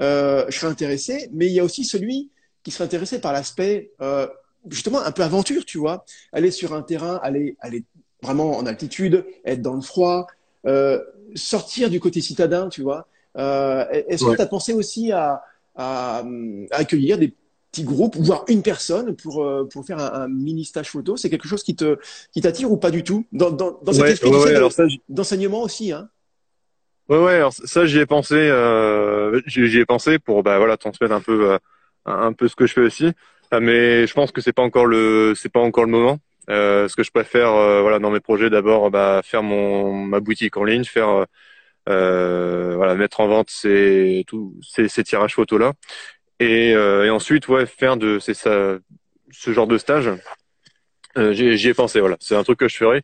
Euh, je serais intéressé, mais il y a aussi celui qui serait intéressé par l'aspect euh, justement un peu aventure, tu vois, aller sur un terrain, aller, aller vraiment en altitude, être dans le froid, euh, sortir du côté citadin, tu vois. Euh, est-ce que tu as pensé aussi à, à, à, accueillir des petit groupe, voire une personne pour, euh, pour faire un, mini stage photo C'est quelque chose qui te qui t'attire ou pas du tout? Dans, dans, dans cette esprit d'enseignement aussi, hein. Ouais, ouais, alors ça j'y ai pensé, euh, j'y ai pensé pour bah voilà transmettre un peu euh, un peu ce que je fais aussi, euh, mais je pense que c'est pas encore le c'est pas encore le moment. Euh, ce que je préfère voilà dans mes projets d'abord bah, faire mon ma boutique en ligne, faire voilà mettre en vente ces tous ces, ces tirages photos là et, euh, et ensuite, ouais, faire de c'est ça, ce genre de stage. Euh, J'y ai pensé, voilà. C'est un truc que je ferai.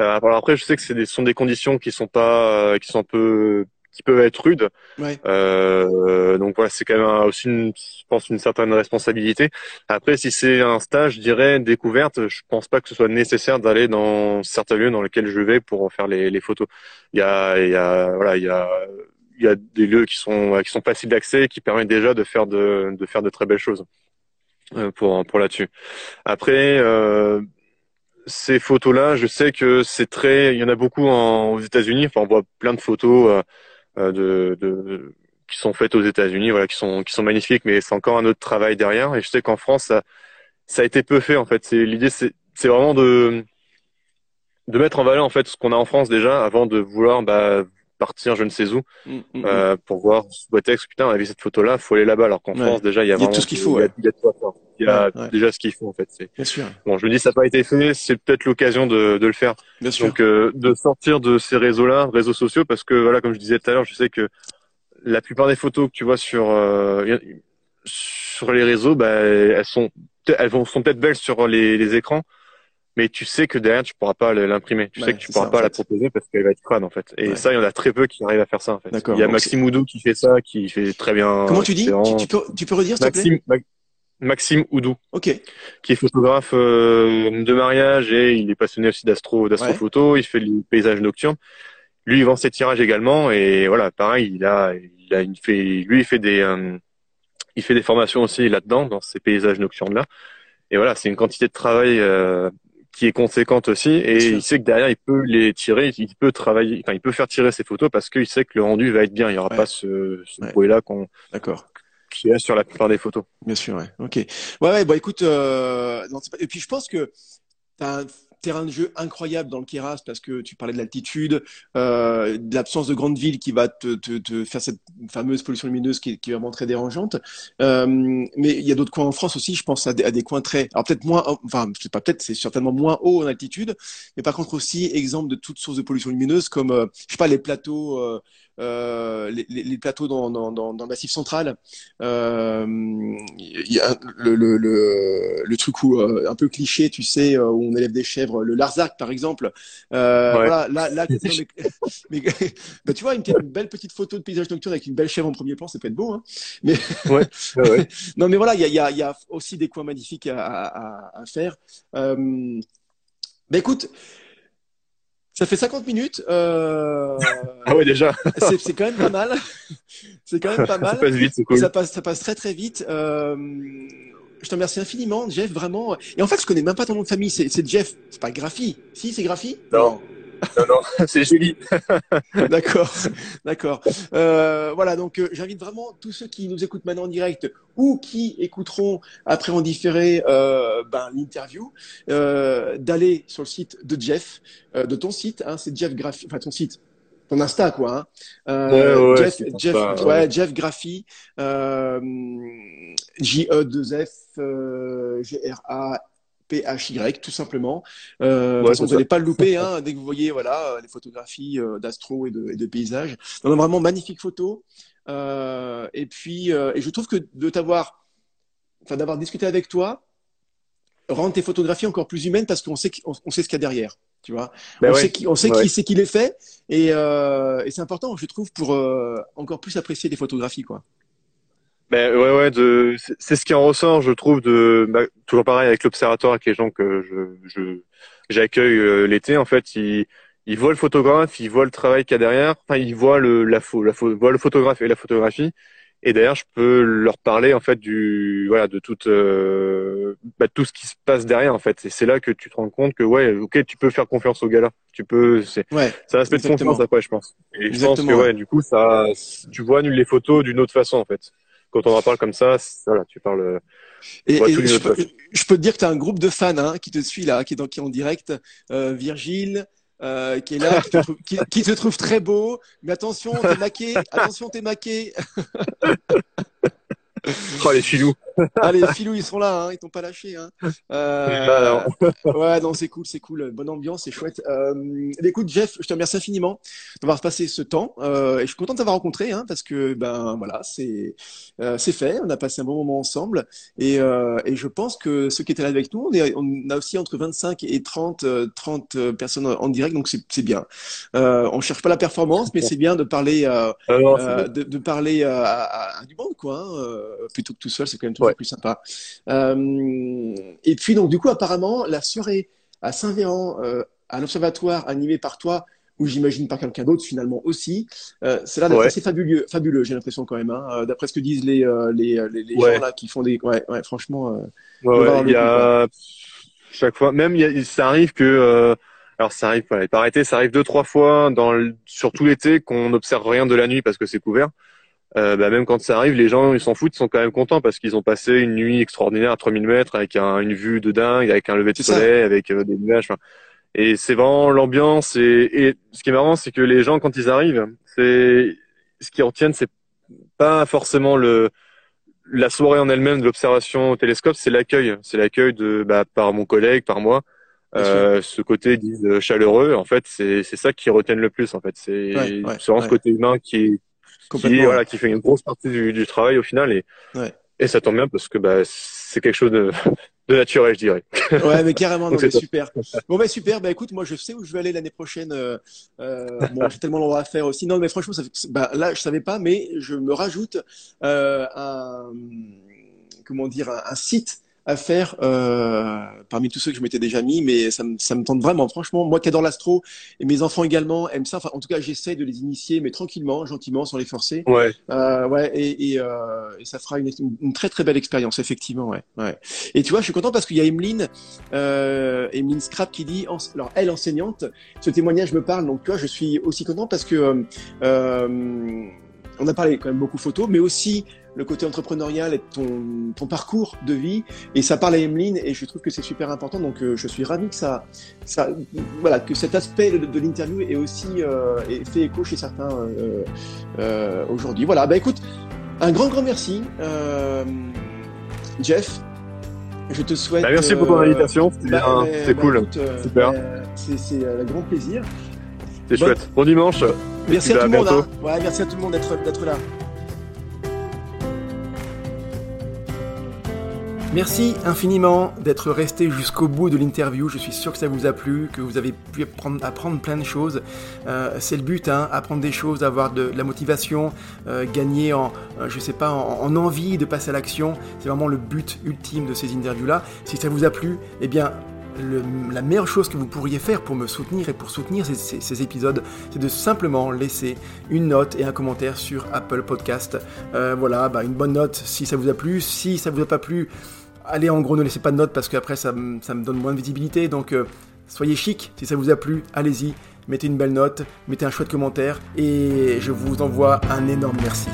Euh, après, je sais que ce sont des conditions qui sont pas, euh, qui sont un peu, qui peuvent être rudes. Ouais. Euh, donc voilà, c'est quand même aussi, une, je pense, une certaine responsabilité. Après, si c'est un stage, je dirais découverte, je pense pas que ce soit nécessaire d'aller dans certains lieux dans lesquels je vais pour faire les, les photos. Il y a, il y a, voilà, il y a il y a des lieux qui sont qui sont faciles d'accès et qui permettent déjà de faire de de faire de très belles choses euh, pour pour là-dessus. Après euh, ces photos-là, je sais que c'est très, il y en a beaucoup en, aux États-Unis. Enfin, on voit plein de photos euh, de, de, qui sont faites aux États-Unis, voilà, qui sont qui sont magnifiques, mais c'est encore un autre travail derrière. Et je sais qu'en France, ça, ça a été peu fait en fait. C'est l'idée, c'est c'est vraiment de de mettre en valeur en fait ce qu'on a en France déjà avant de vouloir bah, partir je ne sais où mm, mm, mm. euh, pour voir sous texte putain on a vu cette photo là faut aller là-bas alors qu'en France déjà il y a vraiment tout ce qu'il faut il y a, il y a déjà ce qu'il faut en fait c'est bien sûr. bon je me dis ça n'a pas été fait c'est peut-être l'occasion de, de le faire. Bien sûr. donc euh, de sortir de ces réseaux là réseaux sociaux parce que voilà comme je disais tout à l'heure je sais que la plupart des photos que tu vois sur euh, sur les réseaux bah elles sont elles sont peut-être belles sur les, les écrans mais tu sais que derrière tu pourras pas l'imprimer. Tu sais que tu pourras pas la proposer parce qu'elle va être crâne en fait. Et ça, il y en a très peu qui arrivent à faire ça en fait. Il y a Maxime Oudou qui fait ça, qui fait très bien. Comment tu dis? tu, peux, tu peux redire s'il te plaît? Maxime Oudou. Ok. Qui est photographe euh, de mariage et il est passionné aussi d'astro, d'astrophoto. Il fait les paysages nocturnes. Lui, il vend ses tirages également et voilà, pareil, il a, il a, il fait, lui, il fait des, euh, il fait des formations aussi là-dedans dans ces paysages nocturnes là. Et voilà, c'est une quantité de travail euh, qui est conséquente aussi et il sait que derrière il peut les tirer, il peut travailler, enfin il peut faire tirer ses photos parce qu'il sait que le rendu va être bien, il y aura pas ce, ce bruit là qu'on d'accord qui est sur la plupart des photos. Bien sûr, ouais. Ok. Ouais, ouais. Bon, écoute, euh... non, pas... et puis je pense que un terrain de jeu incroyable dans le Keras parce que tu parlais de l'altitude, euh, de l'absence de grande ville qui va te, te, te, faire cette fameuse pollution lumineuse qui, est vraiment très dérangeante. Euh, mais il y a d'autres coins en France aussi, je pense à des, à des coins très, alors peut-être moins, enfin je sais pas, peut-être c'est certainement moins haut en altitude, mais par contre aussi exemple de toutes sources de pollution lumineuse comme, euh, je sais pas, les plateaux. Euh, les, les, plateaux dans, dans, dans, dans, le massif central. Euh, il y a le, le, le, le truc où, euh, un peu cliché, tu sais, euh, où on élève des chèvres, le Larzac par exemple. Euh, Voilà, là, là mais, bah, tu vois, une, une, belle petite photo de paysage nocturne avec une belle chèvre en premier plan, ça peut être beau. Hein mais ouais, ouais. non, mais voilà, il y a, y, a, y a aussi des coins magnifiques à, à, à faire. Euh, bah écoute, ça fait 50 minutes. Euh... Ah ouais, déjà. c'est quand même pas mal. c'est quand même pas mal. Ça passe vite, c'est cool. Ça passe, ça passe très très vite. Euh... Je te remercie infiniment, Jeff, vraiment. Et en fait, je connais même pas ton nom de famille. C'est Jeff. C'est pas Graphy. Si, c'est Graphy Non. Non, non, c'est Julie. d'accord, d'accord. Euh, voilà, donc euh, j'invite vraiment tous ceux qui nous écoutent maintenant en direct ou qui écouteront après en différé euh, ben, l'interview, euh, d'aller sur le site de Jeff, euh, de ton site, hein, c'est Jeff Graphy, enfin ton site, ton Insta quoi. Hein. Ouais, ouais, Jeff, Jeff, pas, ouais, Jeff Graphy, J E 2 F G R A PHY tout simplement. Euh, vous n'allez pas le louper hein, dès que vous voyez voilà les photographies euh, d'astro et de, et de paysages. Vraiment magnifique photo. Euh, et puis euh, et je trouve que de t'avoir, enfin d'avoir discuté avec toi, rend tes photographies encore plus humaines parce qu'on sait on, on sait ce qu'il y a derrière. Tu vois, ben on, ouais. sait qui, on sait qui c'est qui les fait et, euh, et c'est important, je trouve, pour euh, encore plus apprécier les photographies, quoi. Ben ouais ouais de c'est ce qui en ressort je trouve de bah, toujours pareil avec l'observatoire avec les gens que je je j'accueille euh, l'été en fait ils ils voient le photographe ils voient le travail qu'il y a derrière enfin ils voient le la, la voient le photographe et la photographie. Et d'ailleurs je peux leur parler en fait du voilà de toute euh, bah, tout ce qui se passe derrière en fait. Et c'est là que tu te rends compte que ouais ok tu peux faire confiance au gars-là. Tu peux c'est ouais, ça aspect de confiance après je pense. Et exactement. je pense que ouais du coup ça tu vois les photos d'une autre façon en fait quand on en parle comme ça, voilà, tu parles. Et, et je, peux, je, peux, te dire que tu as un groupe de fans hein, qui te suit là, qui est, dans, qui est en direct. Euh, Virgile, euh, qui est là, qui te, trouve, qui, qui te, trouve, très beau. Mais attention, t'es maqué. Attention, t'es maqué. oh, les filous. ah, les filous, ils sont là, hein, ils t'ont pas lâché. Hein. Euh, ouais, non, c'est cool, c'est cool. Bonne ambiance, c'est chouette. Euh, écoute, Jeff, je te remercie infiniment d'avoir passé ce temps. Euh, et je suis content de t'avoir rencontré, hein, parce que ben voilà, c'est euh, c'est fait. On a passé un bon moment ensemble. Et, euh, et je pense que ceux qui étaient là avec nous, on, est, on a aussi entre 25 et 30, 30 euh, personnes en direct, donc c'est bien. Euh, on cherche pas la performance, mais c'est bien de parler, euh, Alors, de, de, parler à, à, du monde, quoi. Hein, plutôt que tout seul, c'est quand même toujours ouais. plus sympa. Euh, et puis donc du coup apparemment la soirée à Saint-Véran, euh, à l'observatoire animé par toi, ou j'imagine par quelqu'un d'autre finalement aussi, euh, c'est là d'être ouais. assez fabuleux, fabuleux j'ai l'impression quand même, hein, euh, d'après ce que disent les euh, les, les, les ouais. gens là qui font des, ouais, ouais franchement. Euh, il y a coup, chaque fois, même y a, ça arrive que alors ça arrive, voilà, il arrêter, ça arrive deux trois fois dans le, sur tout l'été qu'on n'observe rien de la nuit parce que c'est couvert euh, bah, même quand ça arrive, les gens ils s'en foutent, ils sont quand même contents parce qu'ils ont passé une nuit extraordinaire à 3000 mètres avec un, une vue de dingue, avec un lever de soleil, avec euh, des nuages. Et c'est vraiment l'ambiance. Et, et, ce qui est marrant, c'est que les gens, quand ils arrivent, c'est ce qu'ils retiennent, c'est pas forcément le la soirée en elle-même de l'observation au télescope, c'est l'accueil. C'est l'accueil de bah, par mon collègue, par moi. Euh, ce côté disent chaleureux, en fait, c'est c'est ça qui retiennent le plus. En fait, c'est vraiment ce côté humain qui qui, voilà, qui fait une grosse partie du, du travail au final et et ça tombe bien parce que bah c'est quelque chose de de naturel, je dirais. Ouais, mais carrément, c'est super. Bon, bah super. Bah écoute, moi, je sais où je vais aller l'année prochaine. Euh, euh bon, j'ai tellement d'endroits à faire aussi. Non, mais franchement, ça bah, là, je savais pas, mais je me rajoute euh, un, comment dire, un site à faire euh, parmi tous ceux que je m'étais déjà mis, mais ça me, ça me tente vraiment. Franchement, moi qui adore l'astro et mes enfants également aiment ça. Enfin, en tout cas, j'essaie de les initier, mais tranquillement, gentiment, sans les forcer. Ouais. Euh, ouais. Et, et, euh, et, ça fera une, une, très très belle expérience, effectivement. Ouais. Ouais. Et tu vois, je suis content parce qu'il y a Emeline, euh, Emeline Scrap qui dit, alors elle enseignante, ce témoignage me parle. Donc tu vois, je suis aussi content parce que euh, euh on a parlé quand même beaucoup photos, mais aussi le côté entrepreneurial et ton, ton parcours de vie. Et ça parle à Emeline et je trouve que c'est super important. Donc euh, je suis ravi que ça, ça, voilà, que cet aspect de, l'interview est aussi euh, fait écho chez certains euh, euh, aujourd'hui. Voilà, bah écoute, un grand grand merci, Jeff. Je te souhaite. Bah, merci pour ton invitation, c'était bah, c'est cool, super. c'est un grand plaisir. C'est chouette. Bon dimanche. Merci à tout le monde. Hein. Ouais, merci à tout le monde d'être là. Merci infiniment d'être resté jusqu'au bout de l'interview. Je suis sûr que ça vous a plu, que vous avez pu apprendre, plein de choses. Euh, c'est le but, hein, apprendre des choses, avoir de, la motivation, euh, gagner en, euh, je sais pas, en, envie de passer à l'action. C'est vraiment le but ultime de ces interviews-là. Si ça vous a plu, eh bien, la meilleure chose que vous pourriez faire pour me soutenir et pour soutenir ces, épisodes, c'est de simplement laisser une note et un commentaire sur Apple Podcast. voilà, bah, une bonne note si ça vous a plu. Si ça vous a pas plu, allez, en gros, ne laissez pas de notes parce qu'après, ça, ça, me donne moins de visibilité. Donc, euh, soyez chic. Si ça vous a plu, allez-y. Mettez une belle note, mettez un chouette commentaire. Et je vous envoie un énorme merci.